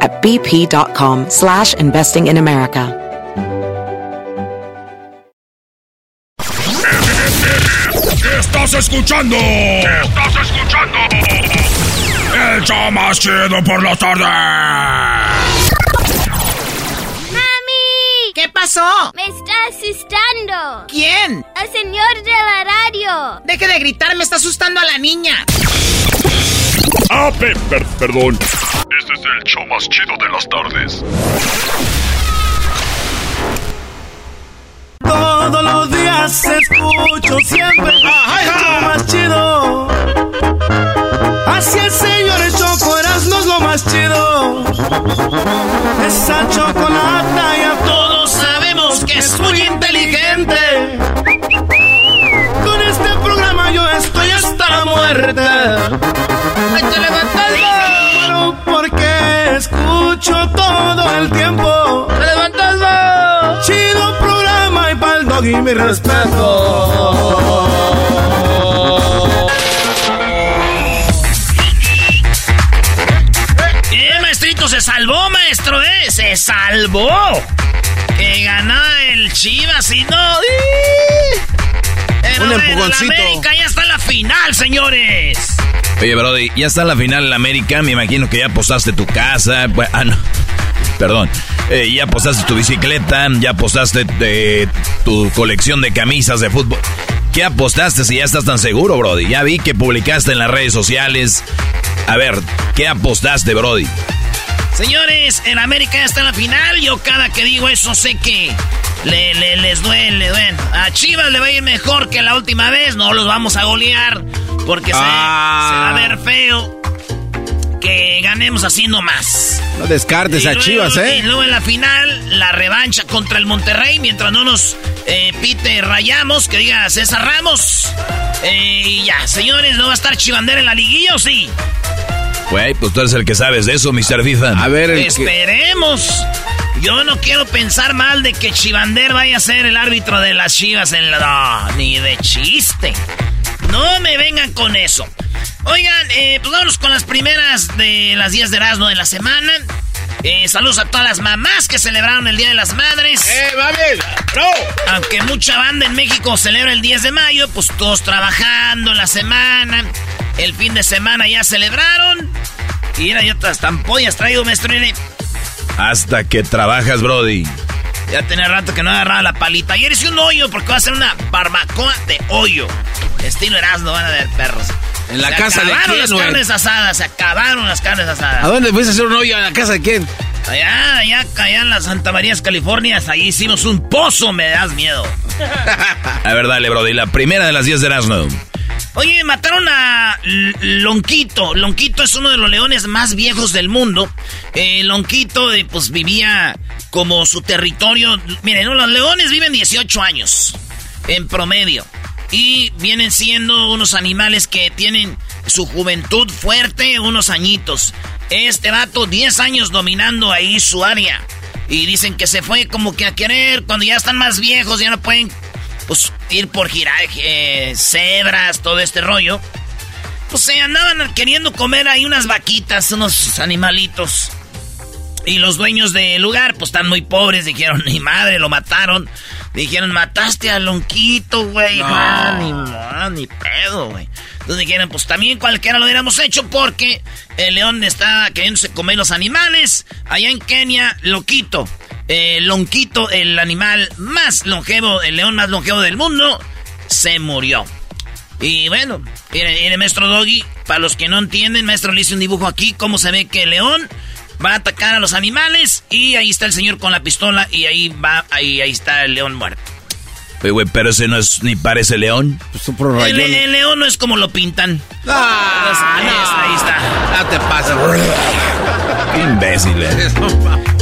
at bp.com slash investing in America. Estás escuchando. Estás escuchando. El show más chido por la tarde. ¡Mami! ¿Qué pasó? Me está asustando. ¿Quién? El señor de la radio. Deje de gritar, me está asustando a la niña. Ah, pe- per- perdón. Este es el show más chido de las tardes. Todos los días escucho siempre el show más chido. Así el señor Choco Erasmo es lo más chido. Esa chocolata ya Todos sabemos que es muy inteligente. Con este programa yo estoy hasta la muerte. ¡Ay, porque escucho todo el tiempo. ¡Te levantas, va! Chido programa y pa'l dog y mi respeto. ¡Eh, maestrito! ¡Se salvó, maestro, eh! ¡Se salvó! Que ganó el Chivas y no... ¡Ih! Pero Un empujoncito. La América ya está en la final, señores. Oye, Brody, ya está la final en América. Me imagino que ya posaste tu casa. Bu- Ah, no. Perdón. Eh, ya posaste tu bicicleta. Ya posaste eh, tu colección de camisas de fútbol. ¿Qué apostaste si ya estás tan seguro, Brody? Ya vi que publicaste en las redes sociales. A ver, ¿qué apostaste, Brody? Señores, en América ya está en la final. Yo cada que digo eso sé que le, le- les duele, duele. A Chivas le va a ir mejor que la última vez. No los vamos a golear porque se, Ah. se va a ver feo que ganemos así nomás. No descartes Y a luego- Chivas, Y ¿eh? luego en la final, la revancha contra el Monterrey, mientras no nos eh, pite Rayamos, que diga César Ramos. Eh, y ya, señores, ¿no va a estar Chivander en la liguilla o sí? Güey, pues tú eres el que sabes de eso, Mr. FIFA. A ver, el que- Esperemos. Yo no quiero pensar mal de que Chivander vaya a ser el árbitro de las Chivas en la... No, ni de chiste. No me vengan con eso. Oigan, eh, pues vámonos con las primeras de las 10 de Erasmo de la semana. Eh, saludos a todas las mamás que celebraron el Día de las Madres. ¡Eh, mami! ¡Bro! Aunque mucha banda en México celebra el 10 de mayo, pues todos trabajando la semana. El fin de semana ya celebraron. Y mira, yo hasta ampollas traigo, maestro. Hasta que trabajas, Brody. Ya tenía rato que no agarraba la palita. Ayer hice un hoyo porque va a ser una barbacoa de hoyo. Estilo Erasmo, van a ver, perros. ¿En la Se casa de acabaron quién, las güey? carnes asadas, se acabaron las carnes asadas. ¿A dónde fuiste a hacer un hoyo en la casa de quién? Allá, allá, allá en las Santa Marías, California, ahí hicimos un pozo, me das miedo. A ver, dale, Brody. La primera de las 10 de Erasmo. Oye, mataron a Lonquito. Lonquito es uno de los leones más viejos del mundo. Eh, Lonquito, eh, pues vivía como su territorio. Miren, los leones viven 18 años en promedio. Y vienen siendo unos animales que tienen su juventud fuerte, unos añitos. Este vato, 10 años dominando ahí su área. Y dicen que se fue como que a querer, cuando ya están más viejos, ya no pueden pues ir por girar, eh, cebras, todo este rollo. Pues se andaban queriendo comer ahí unas vaquitas, unos animalitos. Y los dueños del lugar, pues están muy pobres, dijeron, ni madre, lo mataron. Dijeron, mataste a Lonquito, güey. Ah, ni, ah, ni pedo, güey. Entonces dijeron, pues también cualquiera lo hubiéramos hecho porque el león está queriéndose comer los animales. Allá en Kenia, Loquito. Eh, Lonquito, el animal más longevo, el león más longevo del mundo, se murió. Y bueno, el maestro Doggy, para los que no entienden, maestro le hice un dibujo aquí, cómo se ve que el león va a atacar a los animales y ahí está el señor con la pistola y ahí va, ahí, ahí está el león muerto. Oye, güey, pero ese no es ni parece león. Pues el, el, león no es como lo pintan. Ah, ahí, está. No te pasa. Qué imbécil. Eh.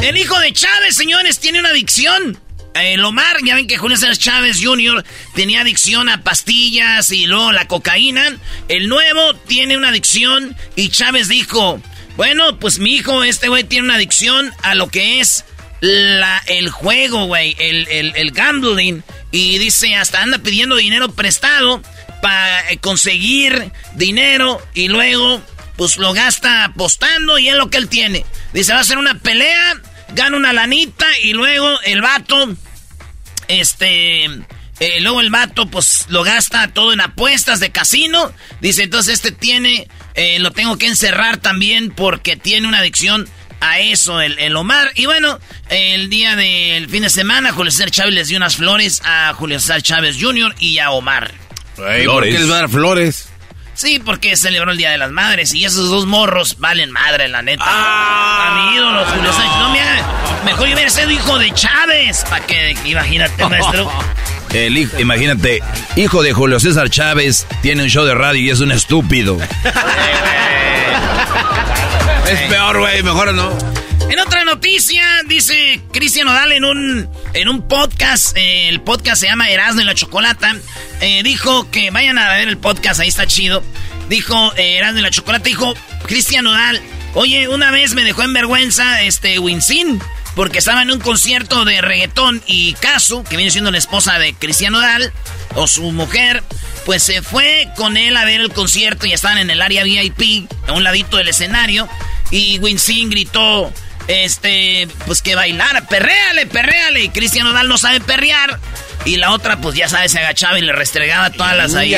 El hijo de Chávez, señores, tiene una adicción. El Omar, ya ven que Julio César Chávez Jr. tenía adicción a pastillas y luego la cocaína. El nuevo tiene una adicción y Chávez dijo, bueno, pues mi hijo, este güey tiene una adicción a lo que es la, el juego, güey, el, el, el gambling. Y dice, hasta anda pidiendo dinero prestado para eh, conseguir dinero y luego pues lo gasta apostando y es lo que él tiene. Dice, va a hacer una pelea, gana una lanita y luego el vato, este, eh, luego el vato pues lo gasta todo en apuestas de casino. Dice, entonces este tiene, eh, lo tengo que encerrar también porque tiene una adicción a eso el, Omar. Y bueno, el día del fin de semana, Julio César Chávez les dio unas flores a Julio César Chávez Jr. y a Omar. ¿Por qué les va a dar flores? Sí, porque celebró el Día de las Madres y esos dos morros valen madre, la neta. Ah. A mi ídolo, Julio César. No, mira, mejor yo hubiera sido hijo de Chávez. Para que, imagínate, maestro. El hijo, imagínate, hijo de Julio César Chávez tiene un show de radio y es un estúpido. Es peor, güey, mejor no. En otra noticia, dice Cristian Odal en un, en un podcast, eh, el podcast se llama Erasmo y la Chocolata, eh, dijo que vayan a ver el podcast, ahí está chido. Dijo eh, Erasmo y la Chocolata, dijo Cristian Odal, oye, una vez me dejó en vergüenza este Winsin, porque estaba en un concierto de reggaetón y Casu, que viene siendo la esposa de Cristian Odal, o su mujer, pues se fue con él a ver el concierto y estaban en el área VIP, a un ladito del escenario. Y Winston gritó, este, pues que bailara, perréale, perréale. Y Cristian Odal no sabe perrear. Y la otra, pues ya sabes, se agachaba y le restregaba todas las ahí.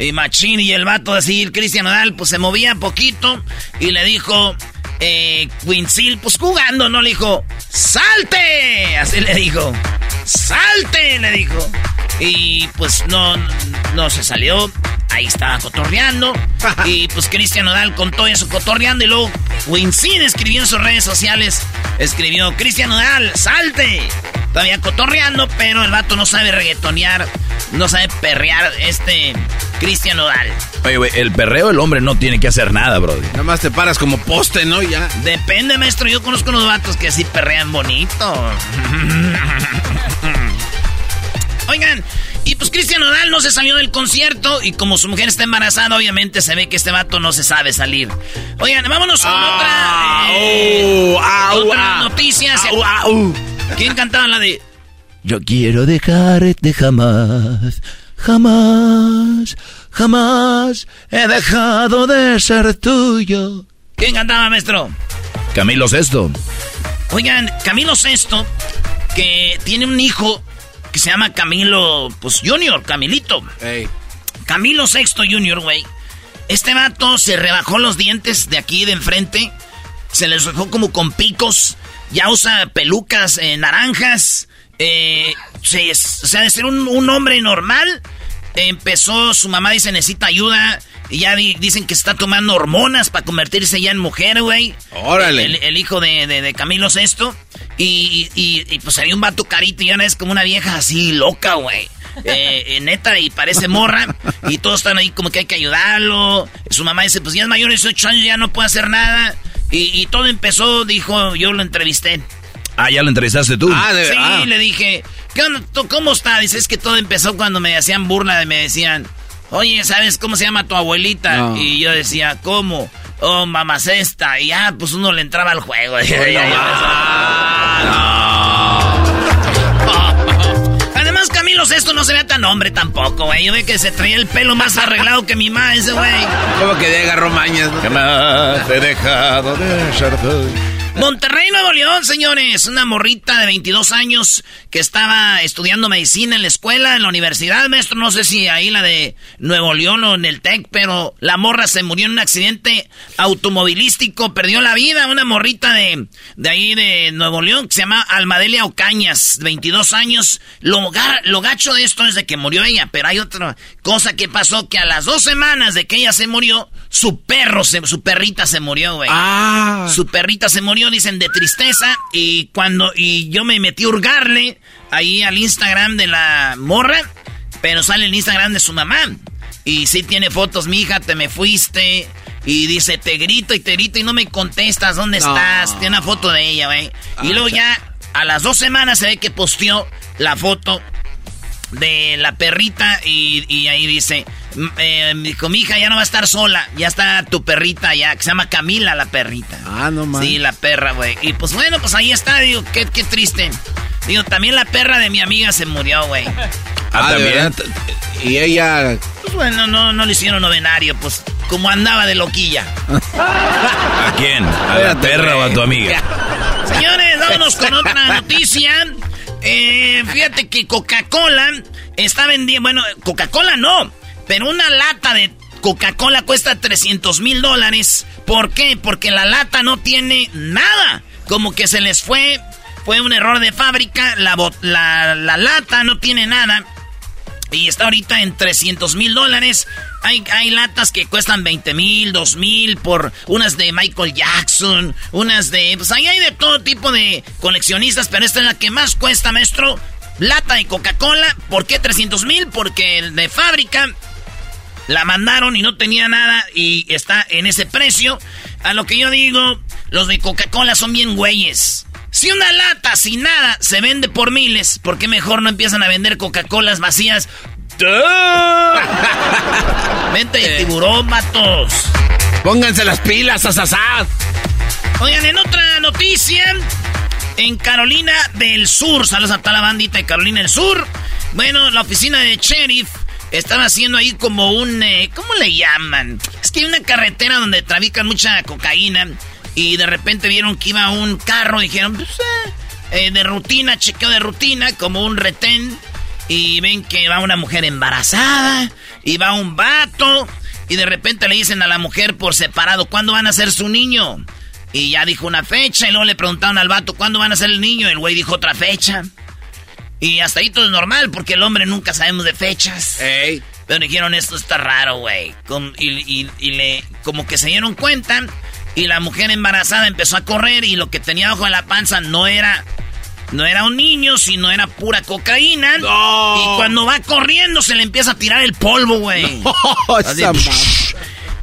Y Machín y el vato así, Cristian Odal, pues se movía poquito. Y le dijo, eh, Winsil, pues jugando, ¿no? Le dijo, ¡salte! Así le dijo, ¡salte! Le dijo. Y pues no, no se salió. Ahí estaba cotorreando. y pues Cristian Nodal contó eso cotorreando. Y luego Wincin escribió en sus redes sociales. Escribió, Cristian Nodal, salte. Todavía cotorreando, pero el vato no sabe reggaetonear. No sabe perrear este Cristian Nodal. Oye, güey, el perreo el hombre no tiene que hacer nada, bro. Nada más te paras como poste, ¿no? Ya. Depende, maestro. Yo conozco unos vatos que así perrean bonito. Oigan, y pues Cristian Nodal no se salió del concierto y como su mujer está embarazada, obviamente se ve que este vato no se sabe salir. Oigan, vámonos con otra, eh, otra noticia. ¿Quién cantaba la de Yo quiero dejarte jamás, jamás, jamás he dejado de ser tuyo? ¿Quién cantaba, maestro? Camilo Sesto. Oigan, Camilo Sesto, que tiene un hijo que se llama Camilo, pues Junior, Camilito. Camilo Sexto Junior, güey. Este vato se rebajó los dientes de aquí de enfrente. Se les dejó como con picos. Ya usa pelucas eh, naranjas. Eh, o sea, de ser un, hombre normal. empezó, su mamá dice necesita ayuda. Y ya dicen que está tomando hormonas para convertirse ya en mujer, güey. Órale. El, hijo de, de Camilo Sexto. Y, y, pues había un vato carito y ahora es como una vieja así loca, güey. Eh, eh, neta, y parece morra. Y todos están ahí como que hay que ayudarlo. Su mamá dice, pues ya es mayor de 18 años, ya no puede hacer nada. Y, todo empezó, dijo, yo lo entrevisté. Ah, ya lo entrevistaste tú. Ah, sí, ah. le dije, ¿qué onda? ¿Cómo está? Dice, es que todo empezó cuando me hacían burla, me decían, oye, ¿sabes cómo se llama tu abuelita? Y yo decía, ¿cómo? Oh, mamacesta. Y ya, pues uno le entraba al juego. Además, Camilo Sesto no se tan hombre tampoco, güey. Yo ve que se traía el pelo más arreglado que mi mamá, ese güey. Como que de agarró mañas, ¿no? he dejado de Monterrey Nuevo León, señores. Una morrita de 22 años que estaba estudiando medicina en la escuela, en la universidad, maestro. No sé si ahí la de Nuevo León o en el TEC, pero la morra se murió en un accidente automovilístico. Perdió la vida. Una morrita de, de ahí de Nuevo León que se llama Almadelia Ocañas, 22 años. Lo, lo gacho de esto es de que murió ella, pero hay otra cosa que pasó que a las dos semanas de que ella se murió, su perro, su perrita se murió, güey. Ah. Su perrita se murió, dicen, de tristeza. Y cuando, y yo me metí a hurgarle ahí al Instagram de la morra, pero sale el Instagram de su mamá. Y sí tiene fotos, mija, te me fuiste. Y dice, te grito y te grito y no me contestas, ¿dónde estás? Tiene una foto de ella, güey. y ah, luego ya, a las dos semanas se ve que posteó la foto de la perrita y, ahí dice, eh, mi hija ya no va a estar sola, ya está tu perrita ya, que se llama Camila la perrita. Ah, no mames. Sí, la perra, güey. Y pues bueno, pues ahí está, digo, qué, qué triste. Digo, también la perra de mi amiga se murió, güey. Ah, ah también. Y ella... Pues bueno, no, no le hicieron novenario, pues como andaba de loquilla. ¿A quién? ¿A la perra o a tu amiga? Señores, vámonos con otra noticia. Eh, fíjate que Coca-Cola está vendiendo, bueno, Coca-Cola no, pero una lata de Coca-Cola cuesta 300 mil dólares. ¿Por qué? Porque la lata no tiene nada. Como que se les fue, fue un error de fábrica, la, la, la lata no tiene nada. Y está ahorita en 300 mil dólares. Hay, hay, latas que cuestan 20 mil, 2 mil por unas de Michael Jackson, unas de... Pues ahí hay de todo tipo de coleccionistas, pero esta es la que más cuesta, maestro. Lata de Coca-Cola. ¿Por qué 300 mil? Porque de fábrica la mandaron y no tenía nada y está en ese precio. A lo que yo digo, los de Coca-Cola son bien güeyes. Si una lata sin nada se vende por miles, ¿por qué mejor no empiezan a vender Coca-Colas vacías? Vente, tiburón, matos. Pónganse las pilas, asasad. Oigan, en otra noticia, en Carolina del Sur, saludos a toda la bandita de Carolina del Sur. Bueno, la oficina de sheriff están haciendo ahí como un... Eh, ¿Cómo le llaman? Es que hay una carretera donde trafican mucha cocaína y de repente vieron que iba un carro y dijeron, pues, eh, eh, de rutina, chequeo de rutina, como un retén. Y ven que va una mujer embarazada y va un vato. Y de repente le dicen a la mujer por separado, ¿cuándo van a ser su niño? Y ya dijo una fecha y luego le preguntaron al vato, ¿cuándo van a ser el niño? El güey dijo otra fecha. Y hasta ahí todo es normal porque el hombre nunca sabemos de fechas. Pero dijeron, esto está raro, güey. Y, y, le, como que se dieron cuenta y la mujer embarazada empezó a correr y lo que tenía bajo la panza no era no era un niño, sino era pura cocaína. Y cuando va corriendo se le empieza a tirar el polvo, güey.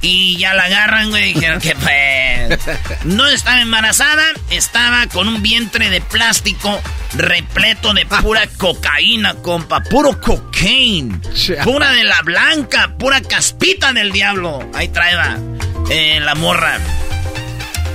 y ya la agarran, güey. Dijeron que pues. No estaba embarazada, estaba con un vientre de plástico repleto de pura cocaína, compa. Puro cocaine. Pura de la blanca, pura caspita del diablo. Ahí trae eh, la morra.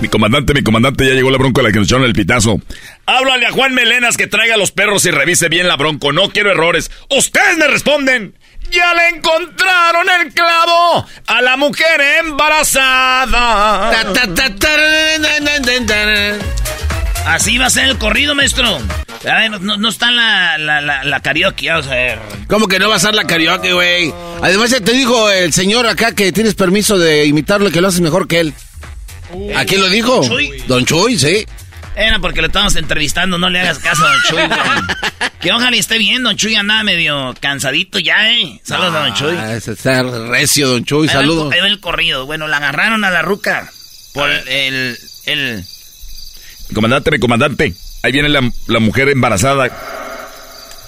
Mi comandante, mi comandante, ya llegó la bronco a la que nos echaron el pitazo. Háblale a Juan Melenas que traiga los perros y revise bien la bronco. No quiero errores. Ustedes me responden. Ya le encontraron el clavo a la mujer embarazada. Así va a ser el corrido, maestro. no, está la, la, la, karaoke, vamos a ver. ¿Cómo que no va a ser la karaoke, güey? Además, ya te dijo el señor acá que tienes permiso de imitarlo, que lo haces mejor que él. ¿A quién lo dijo? Don Chuy. Don Chuy, sí. Era porque lo estamos entrevistando, no le hagas caso a Don Chuy. que ojalá esté bien, Don Chuy anda medio cansadito ya, ¿eh? Saludos a Don Chuy. Ah, ese está recio, Don Chuy, saludos. Ahí va el corrido. Bueno, la agarraron a la ruca por el, el... Comandante, mi comandante. Ahí viene la, la mujer embarazada.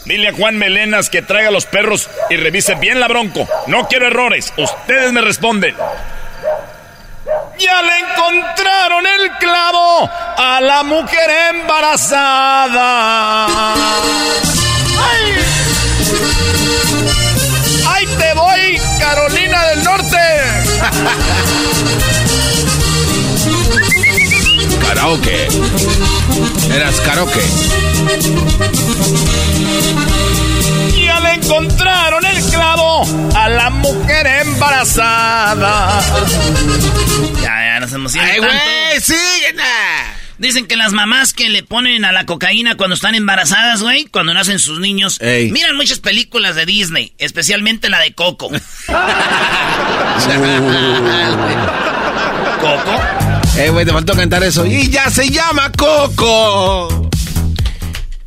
Dile a Juan Melenas que traiga los perros y revise bien la bronco. No quiero errores. Ustedes me responden. Ya le encontraron el clavo a la mujer embarazada. ¡Ay! ¡Ahí te voy, Carolina del Norte! Karaoke. Eras karaoke. Le encontraron el clavo a la mujer embarazada. Ya, ya nos emocionamos. ¡Ay, güey! ¡Sigue! Dicen que las mamás que le ponen a la cocaína cuando están embarazadas, güey, cuando nacen sus niños, miran muchas películas de Disney, especialmente la de Coco. ¿Coco? Eh, güey, te faltó cantar eso. Y ya se llama Coco.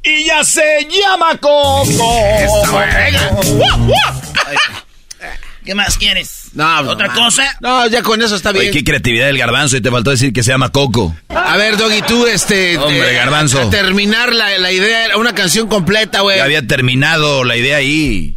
Y ya se llama Coco. ¿Qué más quieres? No, ¿Otra cosa? No, ya con eso está bien. qué creatividad del garbanzo y te faltó decir que se llama Coco. A ver, Doggy, tú, este... Hombre, garbanzo. terminar la, la idea, una canción completa, güey. Ya había terminado la idea ahí.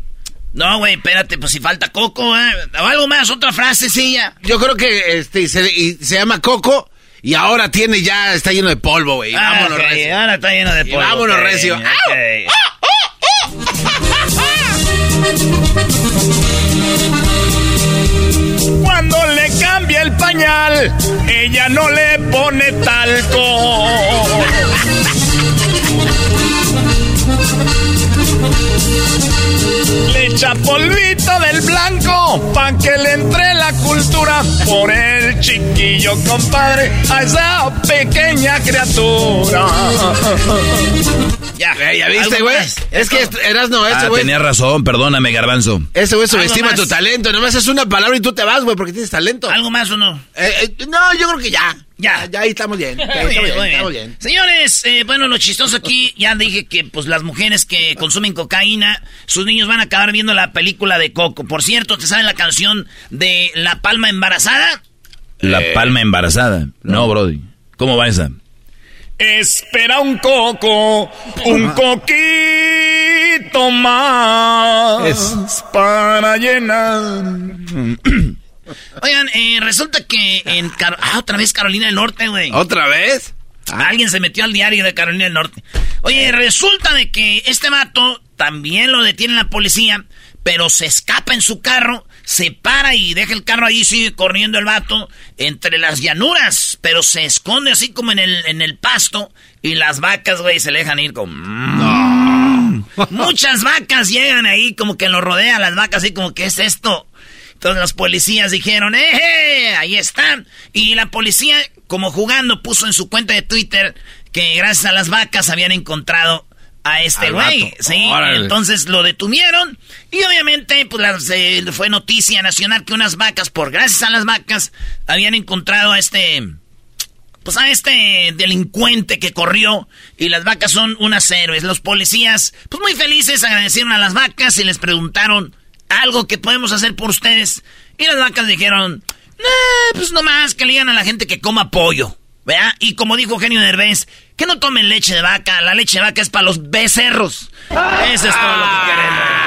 No, güey, espérate, pues si falta Coco, ¿eh? O algo más, otra frase, sí, ya. Yo creo que este se, se llama Coco y ahora tiene ya, está lleno de polvo, güey. Ah, vámonos, recio. Ahora está lleno de polvo. vámonos, recio. Cuando le cambia el pañal, ella no le pone talco. Le echa polvito del blanco pa' que le entre la cultura por el chiquillo, compadre, a esa pequeña criatura. Ya, ya viste, güey. Es que eras no, ese ah, güey. tenía razón, perdóname, garbanzo. Ese güey subestima tu talento. Nomás es una palabra y tú te vas, güey, porque tienes talento. ¿Algo más o no? Eh, eh, no, yo creo que ya. Ya, ya ahí estamos bien. estamos, bien, Señores, eh, bueno, lo chistoso aquí, ya dije que pues las mujeres que consumen cocaína, sus niños van a acabar viendo la película de Coco. Por cierto, ¿te saben la canción de La Palma Embarazada? La Palma Embarazada. No, Brody. ¿Cómo va esa? Espera un coco, un coquito más es. para llenar. Oigan, eh, resulta que en... ah, otra vez Carolina del Norte, güey. ¿Otra vez? Alguien se metió al diario de Carolina del Norte. Oye, resulta de que este vato también lo detiene la policía, pero se escapa en su carro, se para y deja el carro ahí, sigue corriendo el vato entre las llanuras, pero se esconde así como en el, en el pasto y las vacas, güey, se le dejan ir como... Muchas vacas llegan ahí como que lo rodean las vacas así como que es esto. Entonces los policías dijeron, ¡eh! Ahí están. Y la policía, como jugando, puso en su cuenta de Twitter que gracias a las vacas habían encontrado a este güey. Sí, entonces lo detuvieron y obviamente pues fue noticia nacional que unas vacas, por gracias a las vacas, habían encontrado a este pues a este delincuente que corrió y las vacas son unas héroes. Los policías, pues muy felices, agradecieron a las vacas y les preguntaron algo que podemos hacer por ustedes. Y las vacas dijeron, nah, pues nomás que le digan a la gente que coma pollo. ¿Verdad? Y como dijo Genio Derbez, que no tomen leche de vaca. La leche de vaca es para los becerros. Eso es todo lo que queremos.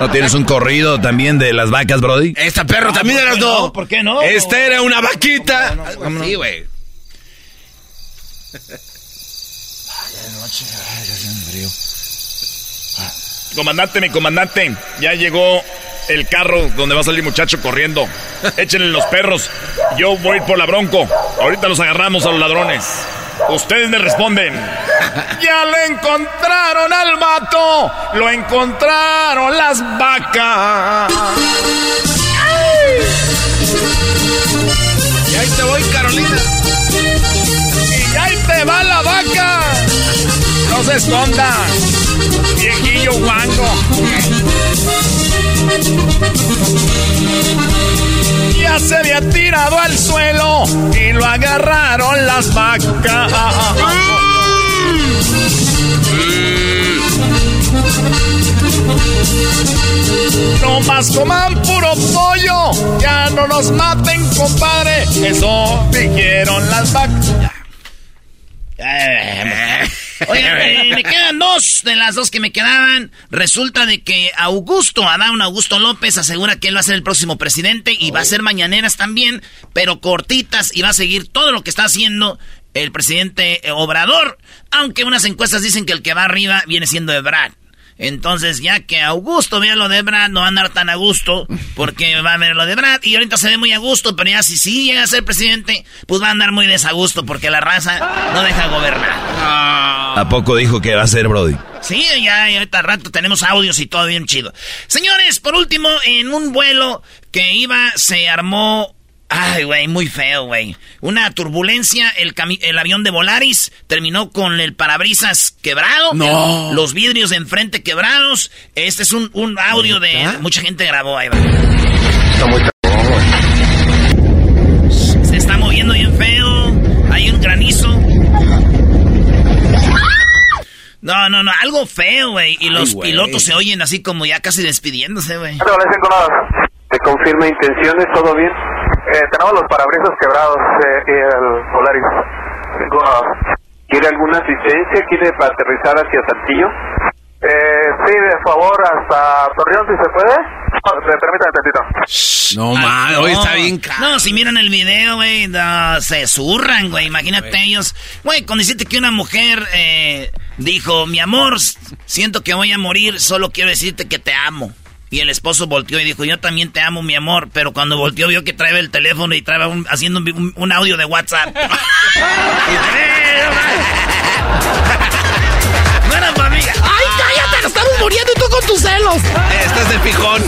¿No tienes un corrido también de las vacas, Brody? Esta perro también eras no. ¿Por qué no? Esta era una vaquita. sí, güey. Comandante, mi comandante, ya llegó el carro donde va a salir muchacho corriendo. Échenle los perros. Yo voy por la bronco. Ahorita los agarramos a los ladrones. Ustedes me responden. Ya le encontraron al mato. Lo encontraron las vacas. Y ahí te voy, Carolina. Y ahí te va la vaca. No se esconda. Viejillo guango. Ya se había tirado al suelo y lo agarraron las vacas. No más coman puro pollo, ya no nos maten, compadre. Eso dijeron las vacas. Oigan, eh, me quedan dos de las dos que me quedaban. Resulta de que Augusto, Adán Augusto López, asegura que él va a ser el próximo presidente y va a ser mañaneras también, pero cortitas y va a seguir todo lo que está haciendo el presidente Obrador. Aunque unas encuestas dicen que el que va arriba viene siendo Ebrard. Entonces, ya que Augusto vea lo de Brad, no va a andar tan a gusto, porque va a ver lo de Brad, y ahorita se ve muy a gusto, pero ya si sí llega a ser presidente, pues va a andar muy desagusto, porque la raza no deja gobernar. ¿A poco dijo que va a ser Brody? Sí, ya, ya ahorita rato tenemos audios y todo bien chido. Señores, por último, en un vuelo que iba, se armó Ay, güey, muy feo, güey. Una turbulencia, el, el avión de Volaris terminó con el parabrisas quebrado. No. Los vidrios de enfrente quebrados. Este es un, un audio de... Mucha gente grabó ahí, va. Está muy Se está moviendo bien feo. Hay un granizo. No, no, no, algo feo, güey. Y los pilotos se oyen así como ya casi despidiéndose, güey. Te confirma intenciones, ¿todo bien? Eh, tenemos los parabrisas quebrados eh, y el Polaris. ¿Quiere alguna asistencia? ¿Quiere para aterrizar hacia Saltillo? Eh, sí, de favor, hasta Torreón, si se puede. Permítame tantito. No, mal, hoy está bien caro. No, si miran el video, güey, se zurran, güey. Imagínate ellos. Güey, cuando decirte que una mujer eh, dijo, mi amor, siento que voy a morir, solo quiero decirte que te amo. Y el esposo volteó y dijo, yo también te amo, mi amor. Pero cuando volteó vio que trae el teléfono y trae haciendo un, audio de WhatsApp. no era para ¡Ay, cállate! ¡Nos estamos muriendo y tú con tus celos! Este es de pijón.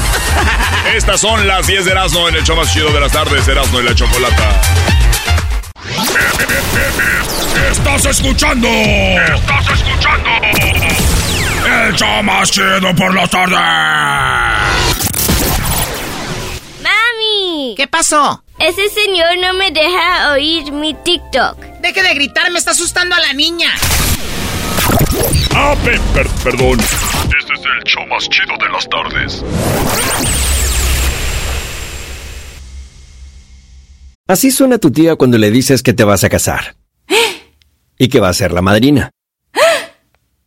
Estas son las 10 de Erasmo en el show más chido de las tardes, Erasmo y la Chocolata. Estás escuchando. Estás escuchando. El show más chido por las tardes. ¡Mami! ¿Qué pasó? Ese señor no me deja oír mi TikTok. Deje de gritar, me está asustando a la niña. Ah, perdón. Este es el show más chido de las tardes. Así suena tu tía cuando le dices que te vas a casar. Y que va a ser la madrina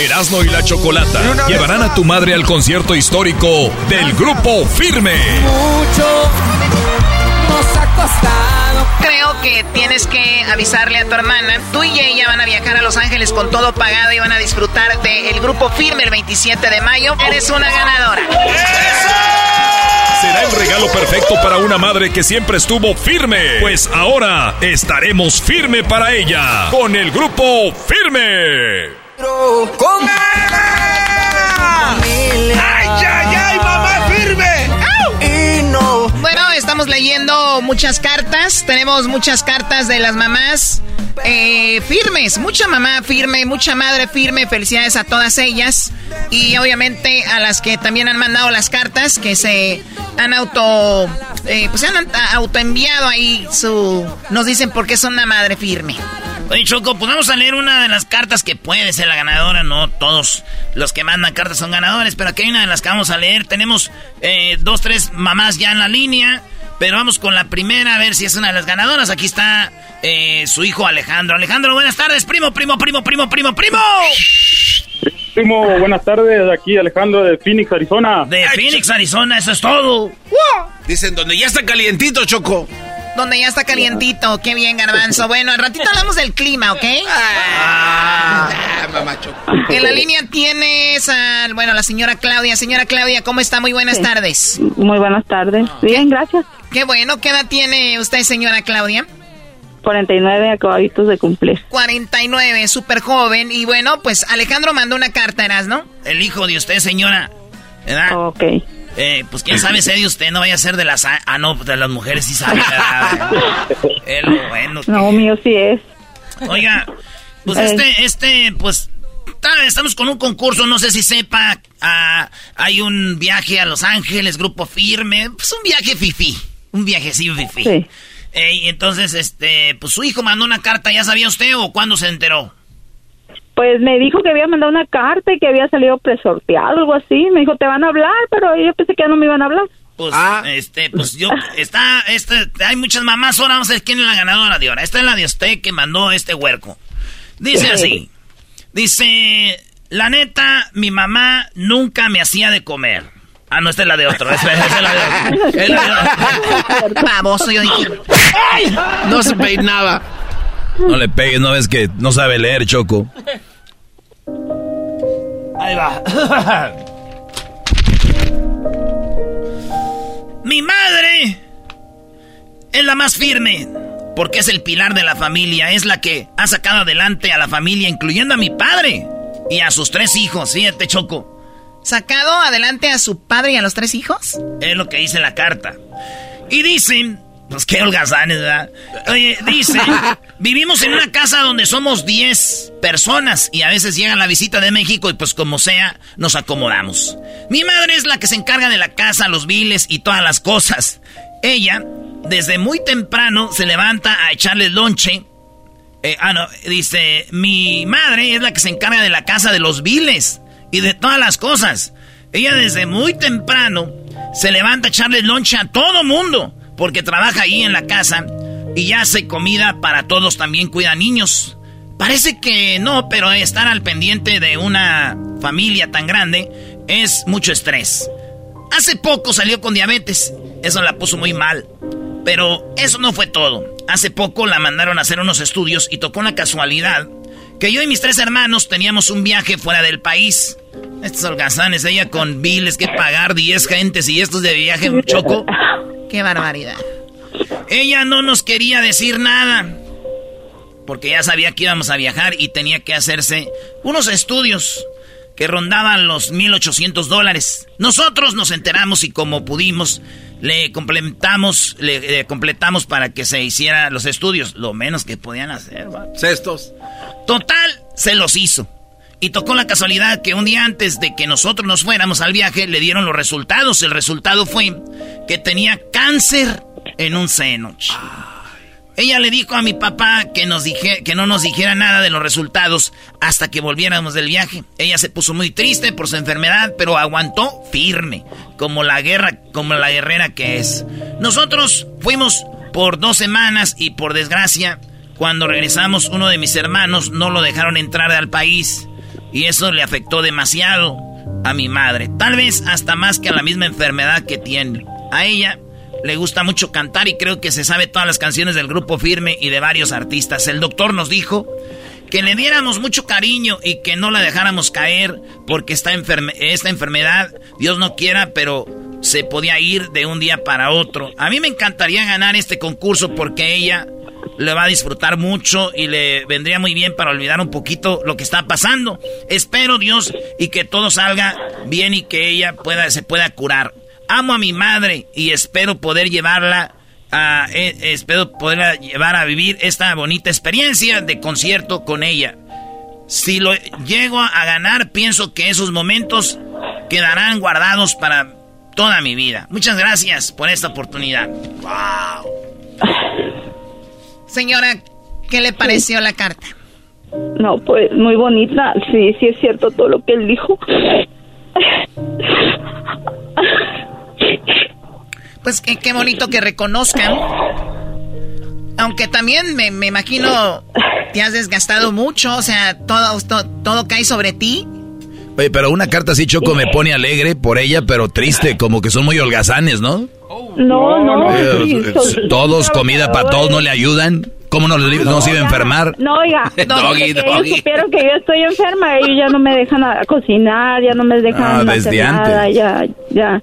Erasmo y la Chocolata llevarán a tu madre al concierto histórico del Grupo Firme. Mucho nos ha costado. Creo que tienes que avisarle a tu hermana. Tú y ella van a viajar a Los Ángeles con todo pagado y van a disfrutar del Grupo Firme el 27 de mayo. Eres una ganadora. Será el regalo perfecto para una madre que siempre estuvo firme. Pues ahora estaremos firme para ella con el Grupo Firme. ¡Con ¡Ay, ay, ay, mamá firme! Y no. Bueno, estamos leyendo muchas cartas. Tenemos muchas cartas de las mamás eh, firmes. Mucha mamá firme, mucha madre firme. Felicidades a todas ellas. Y obviamente a las que también han mandado las cartas, que se han auto. Eh, pues se han autoenviado ahí su. Nos dicen por qué son una madre firme. Oye, Choco, pues vamos a leer una de las cartas que puede ser la ganadora. No todos los que mandan cartas son ganadores, pero aquí hay una de las que vamos a leer. Tenemos eh, dos, tres mamás ya en la línea, pero vamos con la primera a ver si es una de las ganadoras. Aquí está eh, su hijo Alejandro. Alejandro, buenas tardes, primo, primo, primo, primo, primo, primo. primo, buenas tardes. Aquí Alejandro de Phoenix, Arizona. De Phoenix, Arizona, eso es todo. Dicen, donde ya está calientito, Choco. Donde ya está calientito. Qué bien, Garbanzo. Bueno, al ratito hablamos del clima, ¿ok? Ah, Choco. En la línea tienes a, bueno, la señora Claudia. Señora Claudia, ¿cómo está? Muy buenas tardes. Muy buenas tardes. Bien, gracias. Qué bueno. ¿Qué edad tiene usted, señora Claudia? 49 acabaditos de cumplir. 49, súper joven. Y bueno, pues Alejandro mandó una carta, ¿eras, no? El hijo de usted, señora. ¿Verdad? Ok. Eh, pues quién sabe ser de usted, no vaya a ser de las... Ah, no, de las mujeres sí sabe. es lo bueno. No, mío sí es. Oiga, pues este, este, pues... Estamos con un concurso, no sé si sepa, ah, hay un viaje a Los Ángeles, grupo firme, pues un viaje fifi, un viajecillo fifi. Sí. Y entonces, este, pues su hijo mandó una carta, ¿ya sabía usted o cuándo se enteró? Pues me dijo que había mandado una carta y que había salido presorteado, algo así. Me dijo, te van a hablar, pero yo pensé que ya no me iban a hablar. Pues, ah. este, pues yo, está, este, hay muchas mamás, ahora vamos a ver quién es la ganadora de ahora. Esta es la de usted que mandó este huerco. Dice así, dice, la neta, mi mamá nunca me hacía de comer. Ah, no, esta es la de otro. Esta, es la de otro. Es la yo dije. No se peinaba. No le pegues, no ves que no sabe leer, Choco. Ahí va. Mi madre es la más firme, porque es el pilar de la familia, es la que ha sacado adelante a la familia, incluyendo a mi padre y a sus tres hijos. Fíjate, Choco. ¿Sacado adelante a su padre y a los tres hijos? Es lo que dice la carta. Y dicen, pues qué holgazanes, ¿verdad? Oye, dice, vivimos en una casa donde somos 10 personas y a veces llega la visita de México y pues como sea, nos acomodamos. Mi madre es la que se encarga de la casa, los biles y todas las cosas. Ella, desde muy temprano, se levanta a echarle lonche. Eh, ah, no, dice, mi madre es la que se encarga de la casa, de los biles y de todas las cosas. Ella desde muy temprano se levanta a echarle lonche a todo mundo, porque trabaja ahí en la casa y ya hace comida para todos, también cuida niños. Parece que no, pero estar al pendiente de una familia tan grande es mucho estrés. Hace poco salió con diabetes, eso la puso muy mal. Pero eso no fue todo. Hace poco la mandaron a hacer unos estudios y tocó la casualidad que yo y mis tres hermanos teníamos un viaje fuera del país. Estos holgazanes, ella con biles que pagar, 10 gentes y estos de viaje un choco. Qué barbaridad. Ella no nos quería decir nada. Porque ya sabía que íbamos a viajar y tenía que hacerse unos estudios que rondaban los 1.800 dólares. Nosotros nos enteramos y como pudimos, le complementamos, le, completamos para que se hiciera los estudios. Lo menos que podían hacer, Cestos. Total, se los hizo. Y tocó la casualidad que un día antes de que nosotros nos fuéramos al viaje, le dieron los resultados. El resultado fue que tenía cáncer en un seno. Ella le dijo a mi papá que, nos dije, que no nos dijera nada de los resultados hasta que volviéramos del viaje. Ella se puso muy triste por su enfermedad, pero aguantó firme, como la guerra, como la guerrera que es. Nosotros fuimos por dos semanas y por desgracia, cuando regresamos, uno de mis hermanos no lo dejaron entrar al país. Y eso le afectó demasiado a mi madre. Tal vez hasta más que a la misma enfermedad que tiene. A ella le gusta mucho cantar y creo que se sabe todas las canciones del grupo Firme y de varios artistas. El doctor nos dijo que le diéramos mucho cariño y que no la dejáramos caer porque esta, esta enfermedad, Dios no quiera, pero se podía ir de un día para otro. A mí me encantaría ganar este concurso porque ella le va a disfrutar mucho y le vendría muy bien para olvidar un poquito lo que está pasando. Espero Dios y que todo salga bien y que ella pueda se pueda curar. Amo a mi madre y espero poder llevarla a, eh, espero llevar a vivir esta bonita experiencia de concierto con ella. Si lo llego a ganar, pienso que esos momentos quedarán guardados para toda mi vida. Muchas gracias por esta oportunidad. Wow. Señora, ¿qué le pareció la carta? No, pues muy bonita. Sí, sí es cierto todo lo que él dijo. Pues qué, bonito que reconozcan. Aunque también me, imagino te has desgastado mucho, o sea, todo, todo, todo cae sobre ti. Oye, pero una carta así, Choco, me pone alegre por ella, pero triste, como que son muy holgazanes, ¿no? No, no. Eh, todos, comida para todos, ¿no le ayudan? ¿Cómo no, no, se iba a enfermar? No, oiga, doggy, doggy. ellos supieron que yo estoy enferma, ellos ya no me dejan a cocinar, ya no me dejan ah, desde hacer antes. nada, ya, ya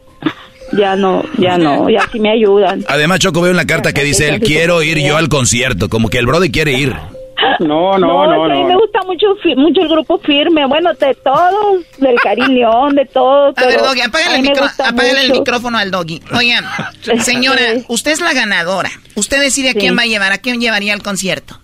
ya no, ya no, ya sí me ayudan. Además, Choco, veo en la carta que dice, él quiero ir yo al concierto, como que el brother quiere ir. No, no, no, no. A mí me gusta mucho, mucho el grupo firme, bueno, de todos, del Karim León, de todos. A ver, Doggy, apágale, el, micro, apágale el, micrófono al Doggy. Oigan, señora, usted es la ganadora. Usted decide a quién va a llevar, a quién llevaría al concierto.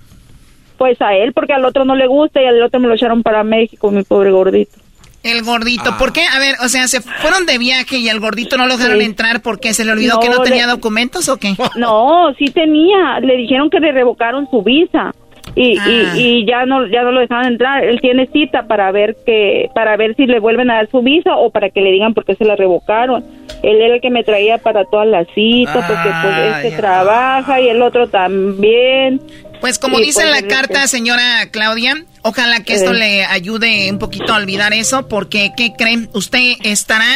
Pues a él, porque al otro no le gusta y al otro me lo echaron para México, mi pobre gordito. El gordito, ¿por qué? A ver, o sea, se fueron de viaje y al gordito no lo dejaron entrar porque se le olvidó que no tenía documentos o qué? No, sí tenía. Le dijeron que le revocaron su visa y, ah. y, ya no ya no lo dejaban entrar. Él tiene cita para ver que para ver si le vuelven a dar su visa o para que le digan por qué se la revocaron. Él era el que me traía para todas las citas porque pues este trabaja y el otro también. Pues como dice pues, la carta, señora Claudia, ojalá que esto le ayude un poquito a olvidar eso, porque ¿qué creen? Usted estará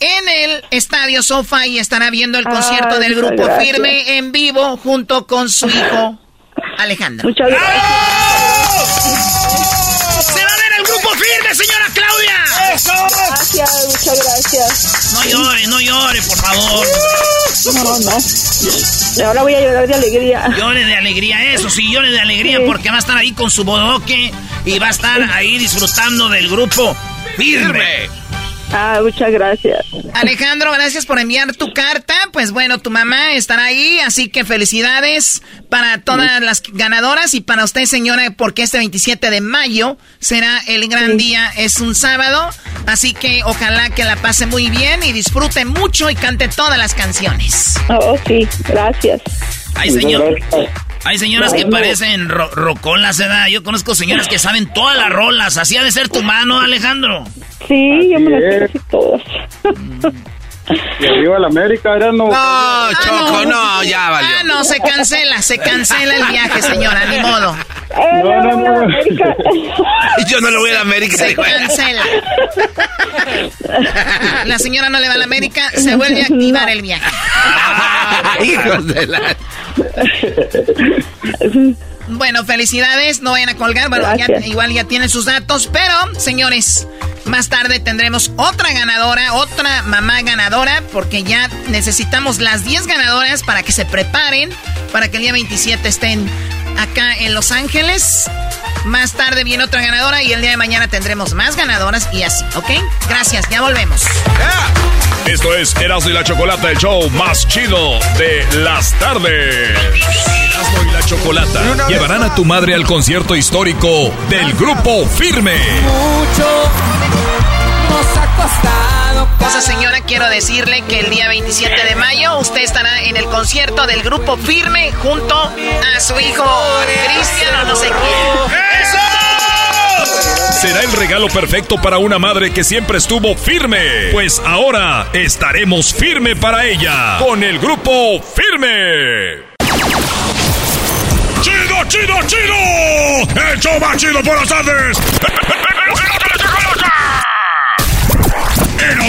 en el Estadio Sofa y estará viendo el concierto del Grupo Firme en vivo junto con su hijo Alejandro. Muchas gracias. ¡Se va a ver el grupo firme, señora Claudia! ¡Eso! Gracias, muchas gracias. No llore, no llore, por favor. No, no. Ahora voy a llorar de alegría. Llore de alegría, eso sí, llore de alegría porque va a estar ahí con su bodoque y va a estar ahí disfrutando del grupo firme. Ah, muchas gracias. Alejandro, gracias por enviar tu carta. Pues bueno, tu mamá estará ahí, así que felicidades para todas las ganadoras y para usted, señora, porque este 27 de mayo será el gran día, es un sábado, así que ojalá que la pase muy bien y disfrute mucho y cante todas las canciones. Oh, sí, gracias. Ay, señor. Hay señoras que parecen ro rocolas, ¿verdad? Yo conozco señoras que saben todas las rolas. Así ha de ser tu mano, Alejandro. Sí, yo me las sé todas. Y arriba la América, era no. No, Choco, no. ya valió. Ah, no, se cancela, se cancela el viaje, señora, ni modo. Eh, no, no, no. Yo no le voy a la América. Se cancela. La señora no le va a la América, se vuelve a activar el viaje. Hijos de la... Bueno, felicidades, no vayan a colgar, bueno, igual ya tienen sus datos, pero señores, más tarde tendremos otra ganadora, otra mamá ganadora, porque ya necesitamos las 10 ganadoras para que se preparen, para que el día 27 estén acá en Los Ángeles. Más tarde viene otra ganadora y el día de mañana tendremos más ganadoras y así, ¿ok? Gracias, ya volvemos. Esto es Erasmo y la Chocolata, el show más chido de las tardes. Erasmo y la Chocolata llevarán a tu madre al concierto histórico del Grupo Firme. Mucho nos ha costado. Cosa señora, quiero decirle que el día 27 de mayo usted estará en el concierto del Grupo Firme junto a su hijo Cristiano, no sé quién. Será el regalo perfecto para una madre que siempre estuvo firme. Pues ahora estaremos firme para ella con el grupo Firme. ¡Chido, chido, chido! ¡El show más chido por las tardes!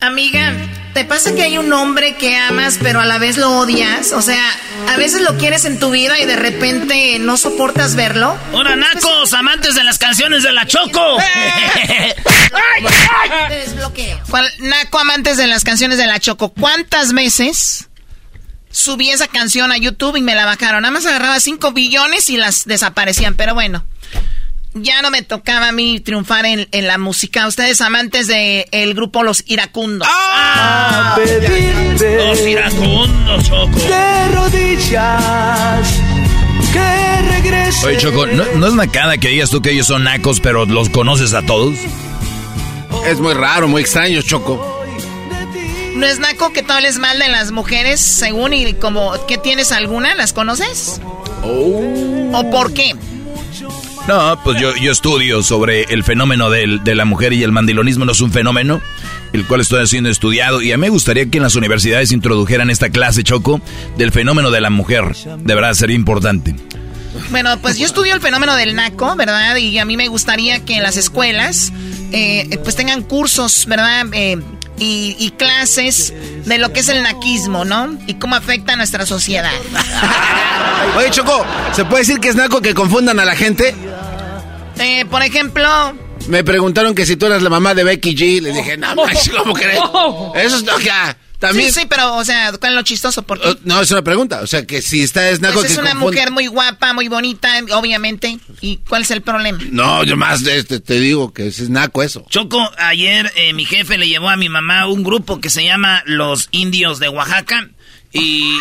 Amiga, ¿te pasa que hay un hombre que amas pero a la vez lo odias? O sea, a veces lo quieres en tu vida y de repente no soportas verlo. ¡Hola, nacos! ¡Amantes de las canciones de la Choco! Desbloqueo. Naco, amantes de las canciones de la Choco. ¿Cuántas veces subí esa canción a YouTube y me la bajaron? Nada más agarraba 5 billones y las desaparecían, pero bueno ya no me tocaba a mí triunfar en, la música. Ustedes amantes del el grupo Los Iracundos. ¡Ah! Los Iracundos, Choco. De rodillas. Que regrese. Oye, Choco, ¿no, ¿no es macada que digas tú que ellos son nacos, pero los conoces a todos? Es muy raro, muy extraño, Choco. ¿No es naco que tú hables mal de las mujeres según y como que tienes alguna? ¿Las conoces? Oh. ¿O por qué? No, pues yo, yo estudio sobre el fenómeno de la mujer y el mandilonismo no es un fenómeno, el cual estoy haciendo estudiado. Y a mí me gustaría que en las universidades introdujeran esta clase, Choco, del fenómeno de la mujer. De verdad, sería importante. Bueno, pues yo estudio el fenómeno del naco, ¿verdad? Y a mí me gustaría que en las escuelas, eh, pues tengan cursos, ¿verdad? Eh, y, clases de lo que es el naquismo, ¿no? Y cómo afecta a nuestra sociedad. Oye, Choco, ¿se puede decir que es naco que confundan a la gente? Eh, por ejemplo... Me preguntaron que si tú eras la mamá de Becky G. Les dije, no, ¿cómo crees? Eso es... O sea, también... Sí, sí, pero, o sea, ¿cuál es lo chistoso? ¿Por qué? No, es una pregunta. O sea, que si está es naco pues es una mujer muy guapa, muy bonita, obviamente. ¿Y cuál es el problema? No, yo más este, te digo que es naco eso. Choco, ayer eh, mi jefe le llevó a mi mamá un grupo que se llama Los Indios de Oaxaca. y,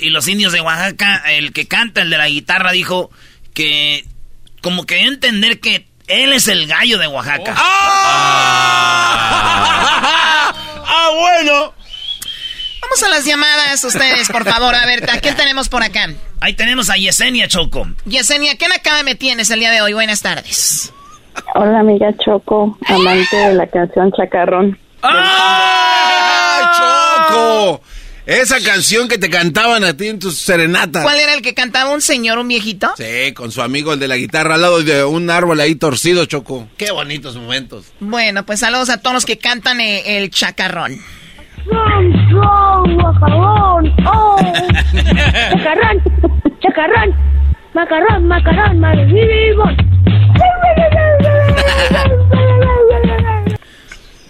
y los indios de Oaxaca, el que canta, el de la guitarra, dijo que como que entender que él es el gallo de Oaxaca. ¡Ah! ¡Ah, bueno! Vamos a las llamadas ustedes, por favor. A ver, ¿a quién tenemos por acá? Ahí tenemos a Yesenia Choco. Yesenia, ¿qué acaba me tienes el día de hoy? Buenas tardes. Hola, amiga Choco, amante de la canción Chacarrón. ¡Ah, Choco! Esa canción que te cantaban a ti en tus serenatas. ¿Cuál era el que cantaba un señor, un viejito? Sí, con su amigo el de la guitarra al lado de un árbol ahí torcido, Choco. Qué bonitos momentos. Bueno, pues saludos a todos los que cantan eh, el chacarrón. macarrón, oh. chacarrón, chacarrón, macarrón, macarrón,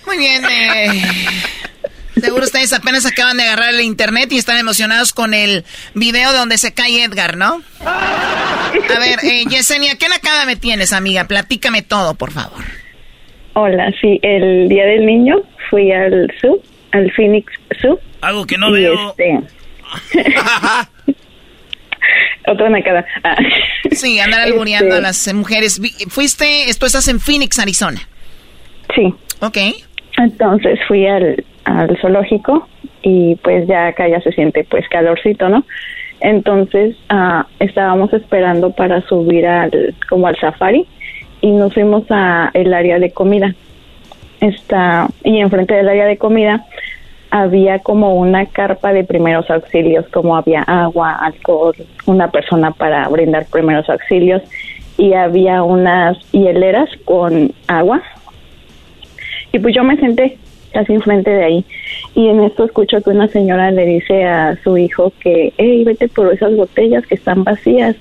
Muy bien, eh. Seguro ustedes apenas acaban de agarrar el internet y están emocionados con el video donde se cae Edgar, ¿no? A ver, eh, Yesenia, ¿qué nakada me tienes, amiga? Platícame todo, por favor. Hola, sí, el Día del Niño fui al Zoo, al Phoenix Zoo. Algo que no veo. Este... Otra nakada. Ah. Sí, andar albureando a este. las mujeres. Fuiste, esto estás en Phoenix, Arizona. Sí. Ok. Entonces fui al, al zoológico y pues ya acá ya se siente pues calorcito, ¿no? Entonces ah, estábamos esperando para subir al como al safari y nos fuimos a el área de comida. Está y enfrente del área de comida había como una carpa de primeros auxilios, como había agua, alcohol, una persona para brindar primeros auxilios y había unas hieleras con agua. Y pues yo me senté casi enfrente de ahí. Y en esto escucho que una señora le dice a su hijo que, hey, vete por esas botellas que están vacías